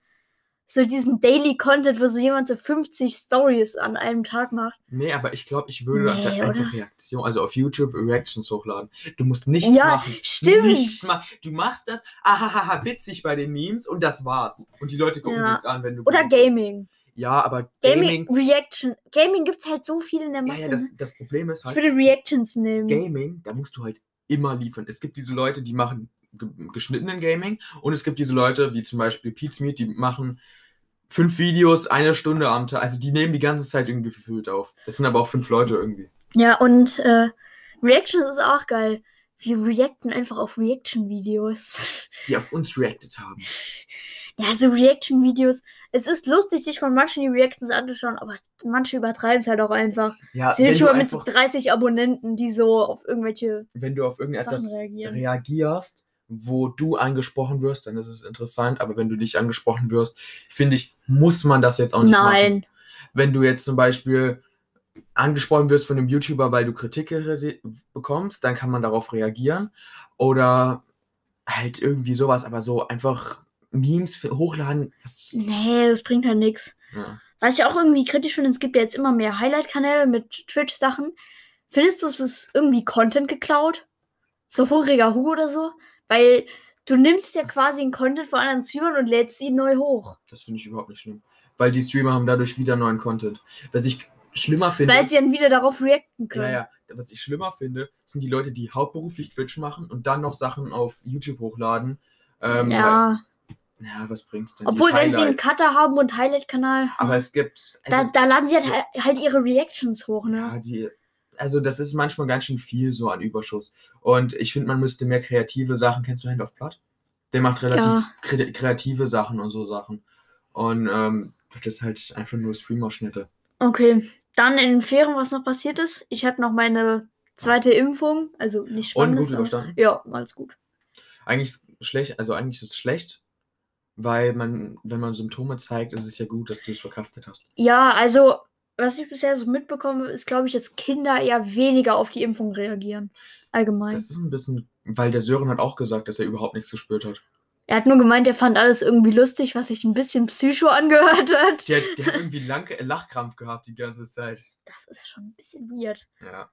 So diesen Daily Content, wo so jemand so 50 Stories an einem Tag macht. Nee, aber ich glaube, ich würde Nee, einfach? Reaktion, also auf YouTube Reactions hochladen. Du musst nichts Ja, machen. stimmt. Nichts machen. Du machst das, ahaha, witzig bei den Memes und das war's. Und die Leute gucken Ja. sich's an, wenn du. Oder berühmt bist. Gaming. Ja, aber Gaming, Gaming. Reaction. Gaming gibt's halt so viel in der ja, Masse. ja, ne? das, das Problem ist ich halt, würde Reactions nehmen. Gaming, da musst du halt immer liefern. Es gibt diese Leute, die machen ge geschnittenen Gaming und es gibt diese Leute, wie zum Beispiel Pete's Meat, die machen fünf Videos, eine Stunde am Tag. Also die nehmen die ganze Zeit irgendwie gefühlt auf. Das sind aber auch fünf Leute irgendwie. Ja, und äh, Reactions ist auch geil. Wir reacten einfach auf Reaction-Videos. Die auf uns reacted haben. Ja, so Reaction-Videos. Es ist lustig, sich von manchen die Reactions anzuschauen, aber manche übertreiben es halt auch einfach. Ja, So wenn du, YouTuber mit einfach, 30 Abonnenten, die so auf irgendwelche wenn du auf irgendetwas reagierst, wo du angesprochen wirst, dann ist es interessant. Aber wenn du nicht angesprochen wirst, finde ich, muss man das jetzt auch nicht machen. Nein. wenn du jetzt zum Beispiel angesprochen wirst von einem YouTuber, weil du Kritik bekommst, dann kann man darauf reagieren. Oder halt irgendwie sowas, aber so einfach Memes hochladen. Was, Nee, das bringt halt nichts. ja. Was ich auch irgendwie kritisch finde, es gibt ja jetzt immer mehr Highlight-Kanäle mit Twitch-Sachen. Findest du, es ist irgendwie Content geklaut? So hungriger Hu oder so? Weil du nimmst ja quasi einen Content von anderen Streamern und lädst ihn neu hoch. Das finde ich überhaupt nicht schlimm. Weil die Streamer haben dadurch wieder neuen Content. Was ich schlimmer finde. Weil sie dann wieder darauf reacten können. ja, ja. Was ich schlimmer finde, sind die Leute, die hauptberuflich Twitch machen und dann noch Sachen auf YouTube hochladen. Ähm, ja. Weil, ja, was bringt's denn? Obwohl, wenn sie einen. Cutter haben und Highlight-Kanal, Aber es gibt. da, also- da laden sie halt, halt ihre Reactions hoch, ne? Ja, die, also das ist manchmal ganz schön viel so an Überschuss. Und ich finde, man müsste mehr kreative Sachen. Kennst du Hand of Blood? Der macht relativ Ja. kre kreative Sachen und so Sachen. Und ähm, Das ist halt einfach nur Streamausschnitte. Okay. Dann in den Ferien, was noch passiert ist. Ich hatte noch meine zweite Impfung. Also nicht Und spannend. gut überstanden? Ja, alles gut. Eigentlich ist schlecht, also eigentlich ist es schlecht, weil man, wenn man Symptome zeigt, ist es ja gut, dass du es verkraftet hast. Ja, also, was ich bisher so mitbekomme, ist, glaube ich, dass Kinder eher weniger auf die Impfung reagieren. Allgemein. Das ist ein bisschen, weil der Sören hat auch gesagt, dass er überhaupt nichts gespürt hat. er hat nur gemeint, er fand alles irgendwie lustig, was sich ein bisschen psycho angehört hat. Der, der hat irgendwie lang, Lachkrampf gehabt die ganze Zeit. Das ist schon ein bisschen weird. Ja.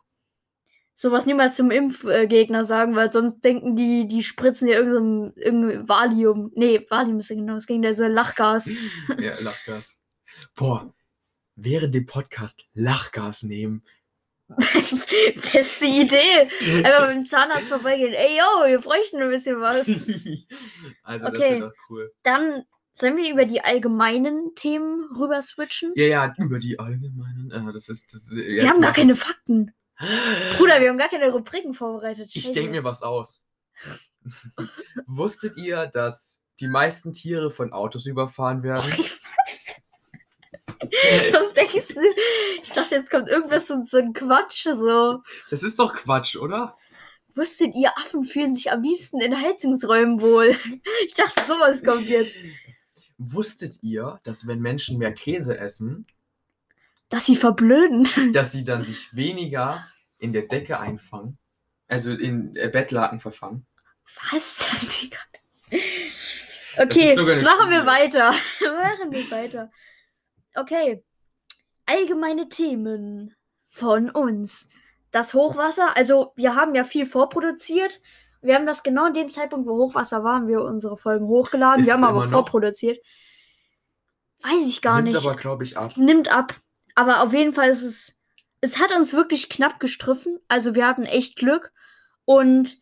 Sowas niemals zum Impfgegner sagen, weil sonst denken die, die spritzen ja irgendein, irgendein Valium. Nee, Valium ist ja genau, es ging da so Lachgas. Ja, Lachgas. Boah, während dem Podcast Lachgas nehmen. Beste Idee. Einfach mit dem Zahnarzt vorbeigehen. Ey, yo, wir bräuchten ein bisschen was. also, das Okay. wäre doch cool. Dann sollen wir über die allgemeinen Themen rüber switchen. Ja, ja, über die allgemeinen. Äh, das ist. Das, ist- wir haben gar keine Fakten. Bruder, wir haben gar keine Rubriken vorbereitet. Ich Scheiße. denke mir was aus. Wusstet ihr, dass die meisten Tiere von Autos überfahren werden? Was denkst du? Ich dachte, jetzt kommt irgendwas so, so ein Quatsch. So. Das ist doch Quatsch, oder? Wusstet ihr, Affen fühlen sich am liebsten in Heizungsräumen wohl? Ich dachte, sowas kommt jetzt. Wusstet ihr, dass wenn Menschen mehr Käse essen, Dass sie verblöden. dass sie dann sich weniger in der Decke einfangen? Also in äh, Bettlaken verfangen? Was? Okay, machen wir Studie. weiter. machen wir weiter. Okay. Allgemeine Themen von uns. Das Hochwasser, also wir haben ja viel vorproduziert. Wir haben das genau in dem Zeitpunkt, wo Hochwasser war, haben wir unsere Folgen hochgeladen. Ist wir haben aber vorproduziert. Weiß ich gar Nimmt nicht. aber, glaube ich, ab. Nimmt ab. Aber auf jeden Fall ist es. Es hat uns wirklich knapp gestriffen. Also wir hatten echt Glück. Und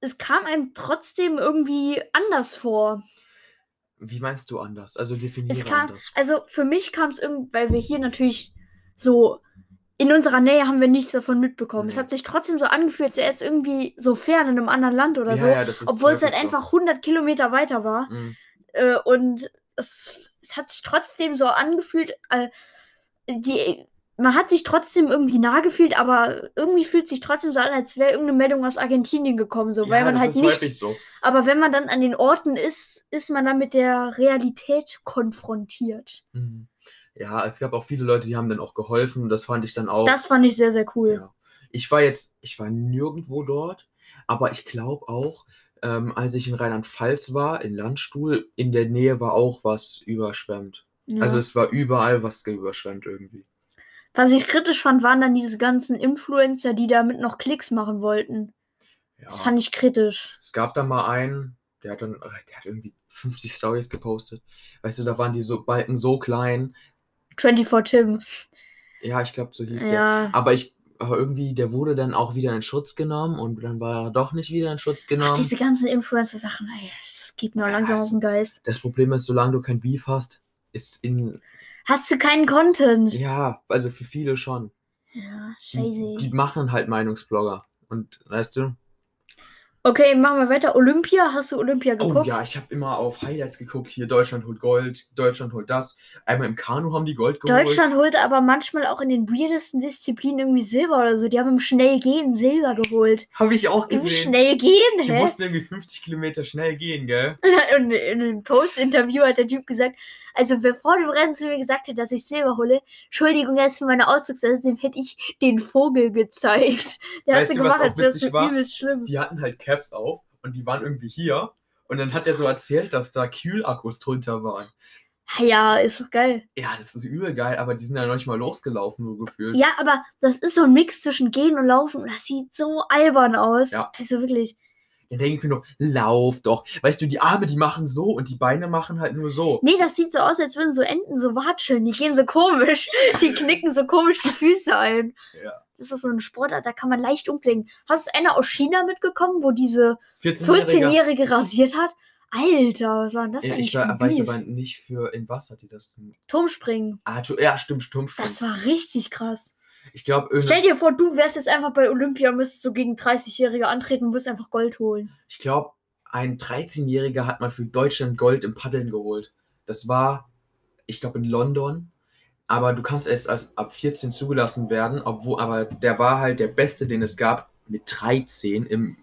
es kam einem trotzdem irgendwie anders vor. Wie meinst du anders? Also definiere Es kam, anders. also für mich kam es irgendwie, weil wir hier natürlich so in unserer Nähe haben wir nichts davon mitbekommen. Es Nee. hat sich trotzdem so angefühlt, als wäre es irgendwie so fern in einem anderen Land oder ja, so, ja, das ist obwohl es halt so. einfach 100 Kilometer weiter war. Mhm. Äh, und es, es hat sich trotzdem so angefühlt, äh, die, man hat sich trotzdem irgendwie nah gefühlt, aber irgendwie fühlt sich trotzdem so an, als wäre irgendeine Meldung aus Argentinien gekommen, so, weil ja, man das halt nicht. so. Aber wenn man dann an den Orten ist, ist man dann mit der Realität konfrontiert. Mhm. Ja, es gab auch viele Leute, die haben dann auch geholfen das fand ich dann auch. Das fand ich sehr, sehr cool. Ja. Ich war jetzt, ich war nirgendwo dort, aber ich glaube auch, ähm, als ich in Rheinland-Pfalz war, in Landstuhl, in der Nähe war auch was überschwemmt. Ja. Also es war überall was überschwemmt irgendwie. Was ich kritisch fand, waren dann diese ganzen Influencer, die damit noch Klicks machen wollten. Ja. Das fand ich kritisch. Es gab da mal einen, der hat dann, der hat irgendwie 50 Stories gepostet. Weißt du, da waren die so Balken so klein. 24 Tim. Ja, ich glaube, so hieß der. Ja. Aber ich, aber irgendwie, der wurde dann auch wieder in Schutz genommen und dann war er doch nicht wieder in Schutz genommen. Diese ganzen Influencer-Sachen, das geht mir auch langsam Ja, aus dem Geist. Das Problem ist, solange du kein Beef hast, ist in, Hast du keinen Content? ja, also für viele schon. Ja, Die, scheiße. die machen halt Meinungsblogger. Und weißt du? Okay, machen wir weiter. Olympia, hast du Olympia Oh geguckt? ja, ich habe immer auf Highlights geguckt. Hier, Deutschland holt Gold, Deutschland holt das. Einmal im Kanu haben die Gold geholt. Deutschland holte aber manchmal auch in den weirdesten Disziplinen irgendwie Silber oder so. Die haben im Schnellgehen Silber geholt. Habe ich auch Im gesehen. Schnellgehen, Die hä? mussten irgendwie 50 Kilometer schnell gehen, gell? Und in einem Post-Interview hat der Typ gesagt, also wer vor dem Rennen zu mir gesagt hat, dass ich Silber hole, Entschuldigung, jetzt für meine Ausdrucksweise, dem hätte ich den Vogel gezeigt. Der Weißt hat so du, gemacht, als wäre es so übelst schlimm. Die hatten halt Caps auf und die waren irgendwie hier. Und dann hat er so erzählt, dass da Kühlakkus drunter waren. Ja, ist doch geil. Ja, das ist übel geil, aber die sind ja noch nicht mal losgelaufen, nur gefühlt. Ja, aber das ist so ein Mix zwischen Gehen und Laufen und das sieht so albern aus. Ja. Also wirklich. Dann denke ich mir nur, lauf doch. Weißt du, die Arme, die machen so und die Beine machen halt nur so. Nee, das sieht so aus, als würden so Enten so watscheln. Die gehen so komisch. Die knicken so komisch die Füße ein. Ja. Das ist so ein Sportart, da kann man leicht umklicken. Hast du einer aus China mitgekommen, wo diese 14-Jähriger. 14-Jährige rasiert hat? Alter, was war denn das Ja, eigentlich ich war, weiß aber nicht für, in was hat die das gemacht? Turmspringen. Ah, tu- ja, stimmt, Sturmsprung. Das war richtig krass. Ich glaube, Stell dir vor, du wärst jetzt einfach bei Olympia und müsstest so gegen 30-Jährige antreten und wirst einfach Gold holen. ich glaube, ein 13-Jähriger hat mal für Deutschland Gold im Paddeln geholt. Das war ich glaube in London. Aber du kannst erst als ab 14 zugelassen werden, obwohl, aber der war halt der Beste, den es gab, mit 13 im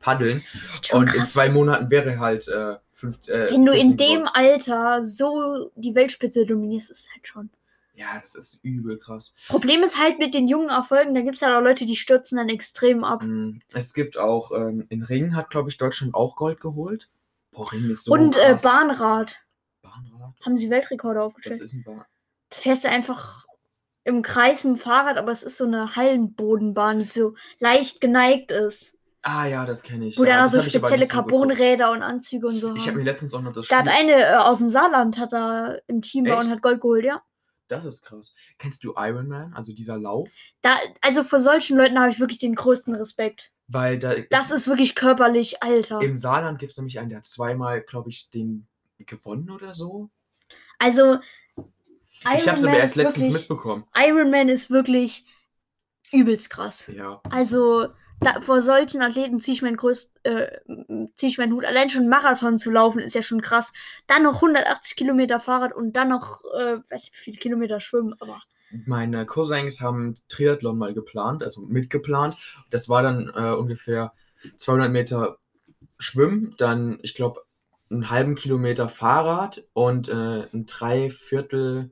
Paddeln. Halt Und in krass. zwei Monaten wäre halt äh, fünf, äh, Wenn du 14 in dem geworden. Alter so die Weltspitze dominierst, ist es halt schon. Ja, das ist übel krass. Das Problem ist halt mit den jungen Erfolgen, da gibt es halt auch Leute, die stürzen dann extrem ab. Mm, Es gibt auch, ähm, in Ring hat, glaube ich, Deutschland auch Gold geholt. Boah, Ring ist so Und äh, krass. Bahnrad Bahnrad? haben sie Weltrekorde aufgestellt. ist ein Bahn? Da fährst du einfach im Kreis mit dem Fahrrad, aber es ist so eine Hallenbodenbahn, die so leicht geneigt ist. Ah ja, das kenne ich. Wo ja, das so hab ich aber spezielle nicht so geguckt. Carbonräder und Anzüge und so Ich habe haben. mir letztens auch noch das Da hat Spiel- eine äh, aus dem Saarland hat da im Team war und Echt? hat Gold geholt, ja. Das ist krass. Kennst du Iron Man, also dieser Lauf? Da, also vor solchen Leuten habe ich wirklich den größten Respekt. Weil da Das ist wirklich körperlich, Alter. im Saarland gibt es nämlich einen, der hat zweimal, glaube ich, den gewonnen oder so. Also ich habe es aber erst letztens wirklich- mitbekommen. Iron Man ist wirklich übelst krass. Ja. Also da, vor solchen Athleten ziehe ich meinen größt, äh, ziehe ich meinen Hut. Allein schon Marathon zu laufen ist ja schon krass. Dann noch 180 Kilometer Fahrrad und dann noch, äh, weiß nicht wie viele Kilometer schwimmen, aber Meine Cousins haben Triathlon mal geplant, also mitgeplant. Das war dann äh, ungefähr 200 Meter Schwimmen, dann, ich glaube, einen halben Kilometer Fahrrad und äh, ein Dreiviertel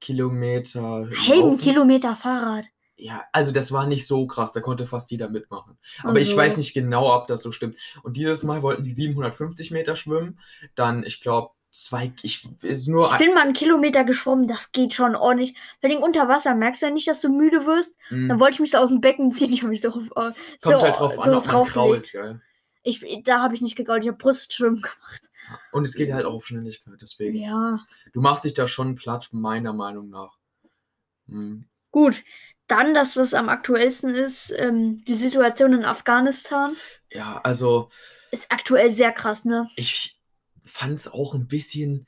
Kilometer halben. Kilometer Fahrrad. Ja, also das war nicht so krass, da konnte fast jeder mitmachen. Aber ich Also- weiß nicht genau, ob das so stimmt. Und dieses Mal wollten die 750 Meter schwimmen, dann, ich glaube, zwei, ich, ist nur, Ich bin mal einen Kilometer geschwommen, das geht schon ordentlich. Vor allem unter Wasser merkst du ja nicht, dass du müde wirst. ein, Dann wollte ich mich so aus dem Becken ziehen. Ich habe mich so, äh, kommt so, halt drauf so an, ob man krault, gell? Ich, da habe ich nicht gegrault, ich habe Brustschwimmen gemacht. Und es geht halt auch auf Schnelligkeit, deswegen. Ja. Du machst dich da schon platt, meiner Meinung nach. Hm. Gut, dann das, was am aktuellsten ist, ähm, die Situation in Afghanistan Ja, also ist aktuell sehr krass, ne? ich fand es auch ein bisschen,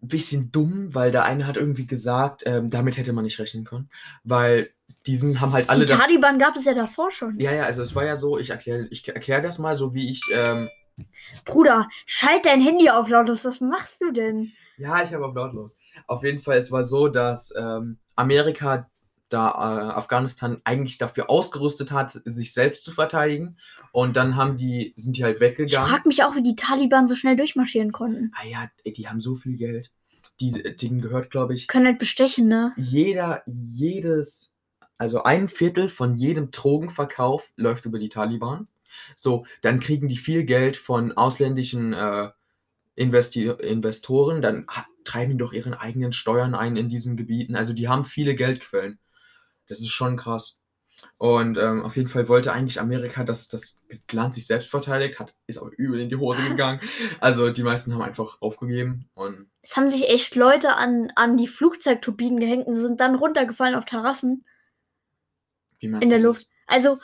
bisschen dumm, weil der eine hat irgendwie gesagt, ähm, damit hätte man nicht rechnen können, weil diesen haben halt alle die. Taliban gab es ja davor schon. Ja, ja, also es war ja so, ich erkläre ich erklär das mal, so wie ich, ähm, Bruder, schalt dein Handy auf lautlos, was machst du denn? ja, ich habe auf lautlos. Auf jeden Fall, es war so, dass ähm, Amerika da äh, Afghanistan eigentlich dafür ausgerüstet hat, sich selbst zu verteidigen. Und dann haben die, sind die halt Ich weggegangen. frage mich auch, wie die Taliban so schnell durchmarschieren konnten. Ah ja, die haben so viel Geld. Die, denen gehört, glaube ich, Können halt bestechen, ne? jeder, jedes, also ein Viertel von jedem Drogenverkauf läuft über die Taliban. So, dann kriegen die viel Geld von ausländischen äh, Investi Investoren, dann treiben die doch ihren eigenen Steuern ein in diesen Gebieten. Also die haben viele Geldquellen. Das ist schon krass. Und ähm, auf jeden Fall wollte eigentlich Amerika, dass das Land sich selbst verteidigt, hat, ist aber übel in die Hose gegangen. Also die meisten haben einfach aufgegeben und Es haben sich echt Leute an, an die Flugzeugturbinen gehängt und sind dann runtergefallen auf Terrassen wie meinst in der das? Luft. Also,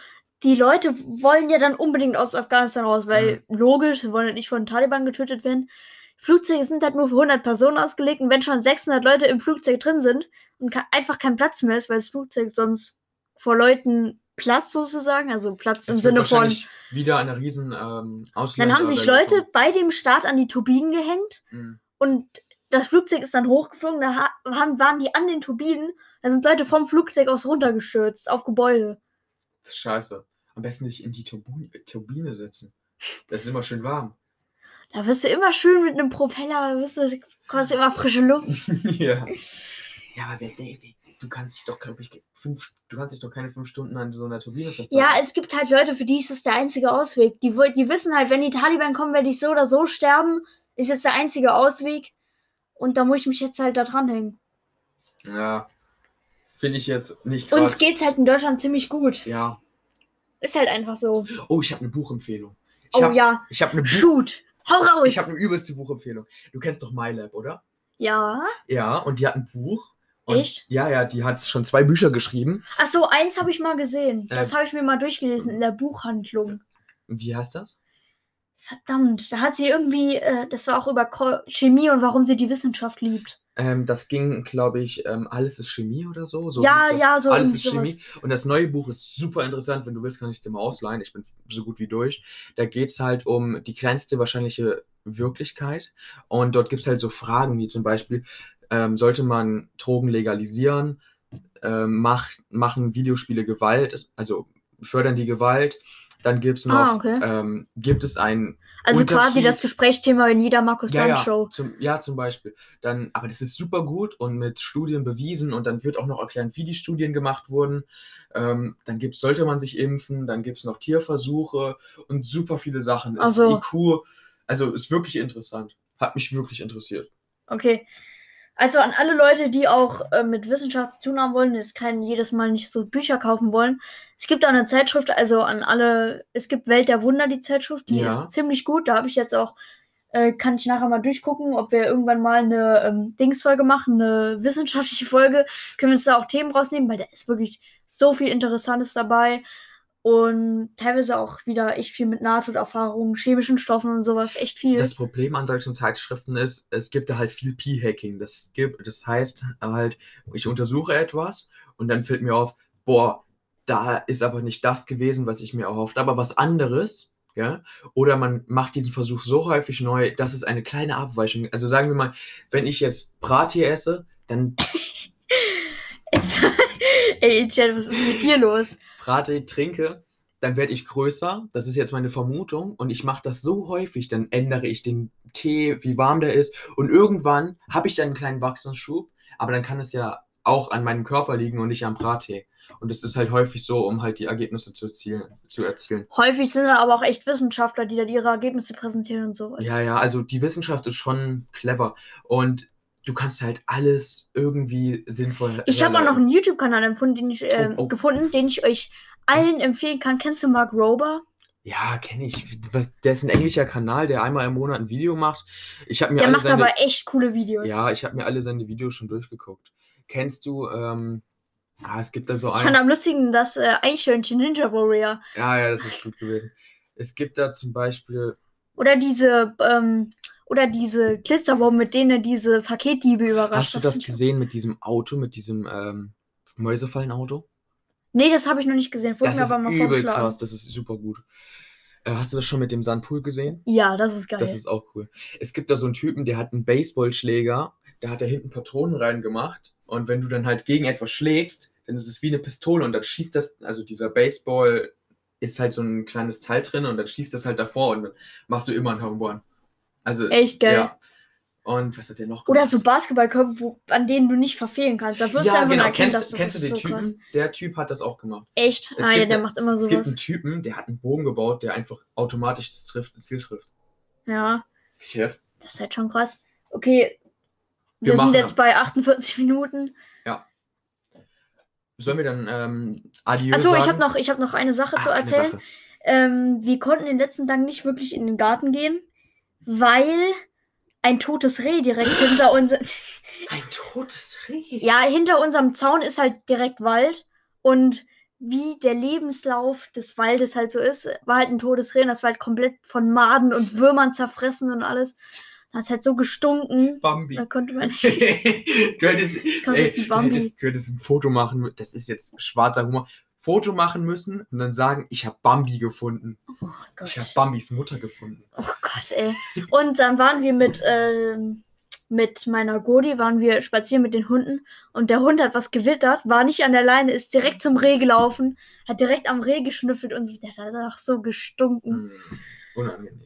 die Leute wollen ja dann unbedingt aus Afghanistan raus, weil logisch, sie wollen ja nicht von den Taliban getötet werden. Flugzeuge sind halt nur für 100 Personen ausgelegt und wenn schon 600 Leute im Flugzeug drin sind und einfach kein Platz mehr ist, weil das Flugzeug sonst vor Leuten Platz sozusagen, also Platz im Es wird Sinne von. wieder eine riesen ähm, Dann haben sich Leute bei dem Start an die Turbinen gehängt Mhm. und das Flugzeug ist dann hochgeflogen, da ha- haben, waren die an den Turbinen, da sind Leute vom Flugzeug aus runtergestürzt auf Gebäude. Scheiße. Am besten sich in die Turbine, Turbine setzen. Das ist immer schön warm. Da wirst du immer schön mit einem Propeller, da wirst du, kommst du immer frische Luft. ja. Ja, aber wer, wer, du kannst dich doch, glaube ich, fünf, du kannst dich doch keine fünf Stunden an so einer Turbine festhalten. Ja, es gibt halt Leute, für die ist das der einzige Ausweg. Die, die wissen halt, wenn die Taliban kommen, werde ich so oder so sterben. Ist jetzt der einzige Ausweg. Und da muss ich mich jetzt halt da dranhängen. Ja. Finde ich jetzt nicht krass. Uns geht's halt in Deutschland ziemlich gut. Ja. Ist halt einfach so. Oh, ich habe eine Buchempfehlung. Ich Oh hab, ja, Ich habe eine, Buch, shoot. Hau raus. ich hab eine übelste Buchempfehlung. Du kennst doch MyLab, oder? ja. Ja, und die hat ein Buch. Und Echt? Ja, ja, die hat schon zwei Bücher geschrieben. Ach so, eins habe ich mal gesehen. Das Äh, habe ich mir mal durchgelesen in der Buchhandlung. Wie heißt das? Verdammt, da hat sie irgendwie, äh, das war auch über Ko Chemie und warum sie die Wissenschaft liebt. Ähm, das ging, glaube ich, ähm, Alles ist Chemie oder so. so Ja, das. ja, so Alles ist Chemie. Und das neue Buch ist super interessant. Wenn du willst, kann ich es dir mal ausleihen. Ich bin so gut wie durch. Da geht es halt um die kleinste wahrscheinliche Wirklichkeit. Und dort gibt es halt so Fragen wie zum Beispiel, ähm, sollte man Drogen legalisieren, ähm, mach, machen Videospiele Gewalt, also fördern die Gewalt. Dann gibt's noch, Ah, okay. ähm, gibt es ein Also quasi das Gesprächsthema in jeder Markus ja, Lanz ja, Show. zum, ja, zum Beispiel. Dann, aber das ist super gut und mit Studien bewiesen und dann wird auch noch erklärt, wie die Studien gemacht wurden. Ähm, dann gibt's, sollte man sich impfen, dann gibt es noch Tierversuche und super viele Sachen. Ach Ist so. IQ, also ist wirklich interessant. Hat mich wirklich interessiert. Okay. Also an alle Leute, die auch äh, mit Wissenschaft zu tun haben wollen, jetzt kein jedes Mal nicht so Bücher kaufen wollen. Es gibt auch eine Zeitschrift, also an alle, es gibt Welt der Wunder, die Zeitschrift, die Ja. ist ziemlich gut. Da habe ich jetzt auch, äh, kann ich nachher mal durchgucken, ob wir irgendwann mal eine ähm, Dingsfolge machen, eine wissenschaftliche Folge. Können wir uns da auch Themen rausnehmen, weil da ist wirklich so viel Interessantes dabei. Und teilweise auch wieder echt viel mit Nahtoderfahrungen, chemischen Stoffen und sowas, echt viel. Das Problem an solchen Zeitschriften ist, es gibt da halt viel P-Hacking. Das, gibt- das heißt halt, ich untersuche etwas und dann fällt mir auf, boah, da ist aber nicht das gewesen, was ich mir erhofft, aber was anderes. Ja? Oder man macht diesen Versuch so häufig neu, dass es eine kleine Abweichung Also sagen wir mal, wenn ich jetzt Brattee esse, dann Ey, Chat, was ist mit dir los? Brattee trinke, dann werde ich größer. Das ist jetzt meine Vermutung. Und ich mache das so häufig, dann ändere ich den Tee, wie warm der ist. Und irgendwann habe ich dann einen kleinen Wachstumsschub. Aber dann kann es ja auch an meinem Körper liegen und nicht am Brattee. Und es ist halt häufig so, um halt die Ergebnisse zu erzielen. Zu erzielen. Häufig sind da aber auch echt Wissenschaftler, die dann ihre Ergebnisse präsentieren und sowas. Ja, ja, also die Wissenschaft ist schon clever. Und du kannst halt alles irgendwie sinnvoll. Ich habe auch noch einen YouTube-Kanal äh, Oh, oh. gefunden, den ich euch allen empfehlen kann. Kennst du Mark Rober? Ja, kenne ich. Der ist ein englischer Kanal, der einmal im Monat ein Video macht. Ich habe mir Der macht seine, aber echt coole Videos. Ja, ich habe mir alle seine Videos schon durchgeguckt. Kennst du, ähm, ah, es gibt da so Ich fand am lustigsten das äh, Eichhörnchen Ninja Warrior. Ja, ja, das ist gut gewesen. Es gibt da zum Beispiel, Oder diese, ähm, oder diese Glitzerbomben, mit denen er diese Paketdiebe überrascht. hast du das gesehen mit diesem Auto, mit diesem ähm, Mäusefallen-Auto? Nee, das habe ich noch nicht gesehen. Wurde Das mir ist aber mal übel krass, das ist super gut. Äh, hast du das schon mit dem Sandpool gesehen? Ja, das ist geil. Das ist auch cool. Es gibt da so einen Typen, der hat einen Baseballschläger, da hat er hinten Patronen reingemacht und wenn du dann halt gegen etwas schlägst, dann ist es wie eine Pistole und dann schießt das, also dieser Baseball ist halt so ein kleines Teil drin und dann schießt das halt davor und dann machst du immer einen Home Run. Also, echt geil. ja. Und was hat der noch Oder gemacht? so Basketballkörper, wo, an denen du nicht verfehlen kannst. Da wirst du ja, einfach genau. erkennen, Kennst, dass das kennst du den so krass. Typen? Der Typ hat das auch gemacht. Echt? Es ah ja, der macht immer Es gibt einen. Typen, der hat einen Bogen gebaut, der einfach automatisch das, trifft, das Ziel trifft. Ja, das ist halt schon krass. Okay, Wir wir, sind jetzt am- bei 48 Minuten. Sollen wir dann ähm, Adieu Achso, ich habe noch, ich hab noch eine Sache Ah, zu erzählen. Sache. Ähm, wir konnten den letzten Tagen nicht wirklich in den Garten gehen, weil ein totes Reh direkt hinter uns. Ein totes Reh. Ja, hinter unserem Zaun ist halt direkt Wald und wie der Lebenslauf des Waldes halt so ist, war halt ein totes Reh und das war halt komplett von Maden und Würmern zerfressen und alles. Da hat es halt so gestunken. Bambi. Da konnte man nicht. du hättest, ey, Bambi. hättest, du hättest ein Foto machen Das ist jetzt schwarzer Humor. Foto machen müssen und dann sagen, ich habe Bambi gefunden. Oh Gott. Ich habe Bambis Mutter gefunden. Oh Gott, ey. Und dann waren wir mit, ähm, mit meiner Godi, waren wir spazieren mit den Hunden und der Hund hat was gewittert, war nicht an der Leine, ist direkt zum Reh gelaufen, hat direkt am Reh geschnüffelt und so- der hat danach so gestunken. Hm, unangenehm.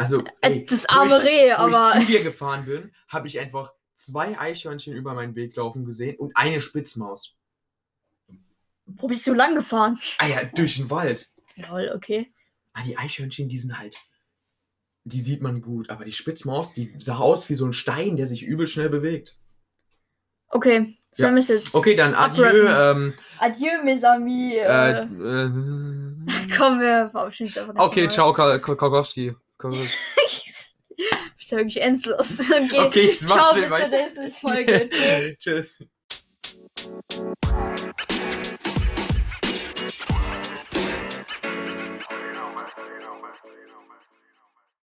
Ja. Also, Äh, ey, das arme ich, Reh, aber. ich zu dir gefahren bin, habe ich einfach zwei Eichhörnchen über meinen Weg laufen gesehen und eine Spitzmaus. Wo bist du lang gefahren? Ah ja, durch den Wald. Lol, okay. Ah, die Eichhörnchen, die sind halt. Die sieht man gut, aber die Spitzmaus, die sah aus wie so ein Stein, der sich übel schnell bewegt. Okay, sollen wir es jetzt. Okay, dann Adieu. Ähm, Adieu, mes amis. äh, Äh, äh, komm, wir verabschieden uns einfach. okay, nächstes ciao, Ka- Ka- Mal. Bist ja wirklich endlos. Okay, Okay, jetzt ciao, bis zur nächsten Folge. Tschüss. Tschüss.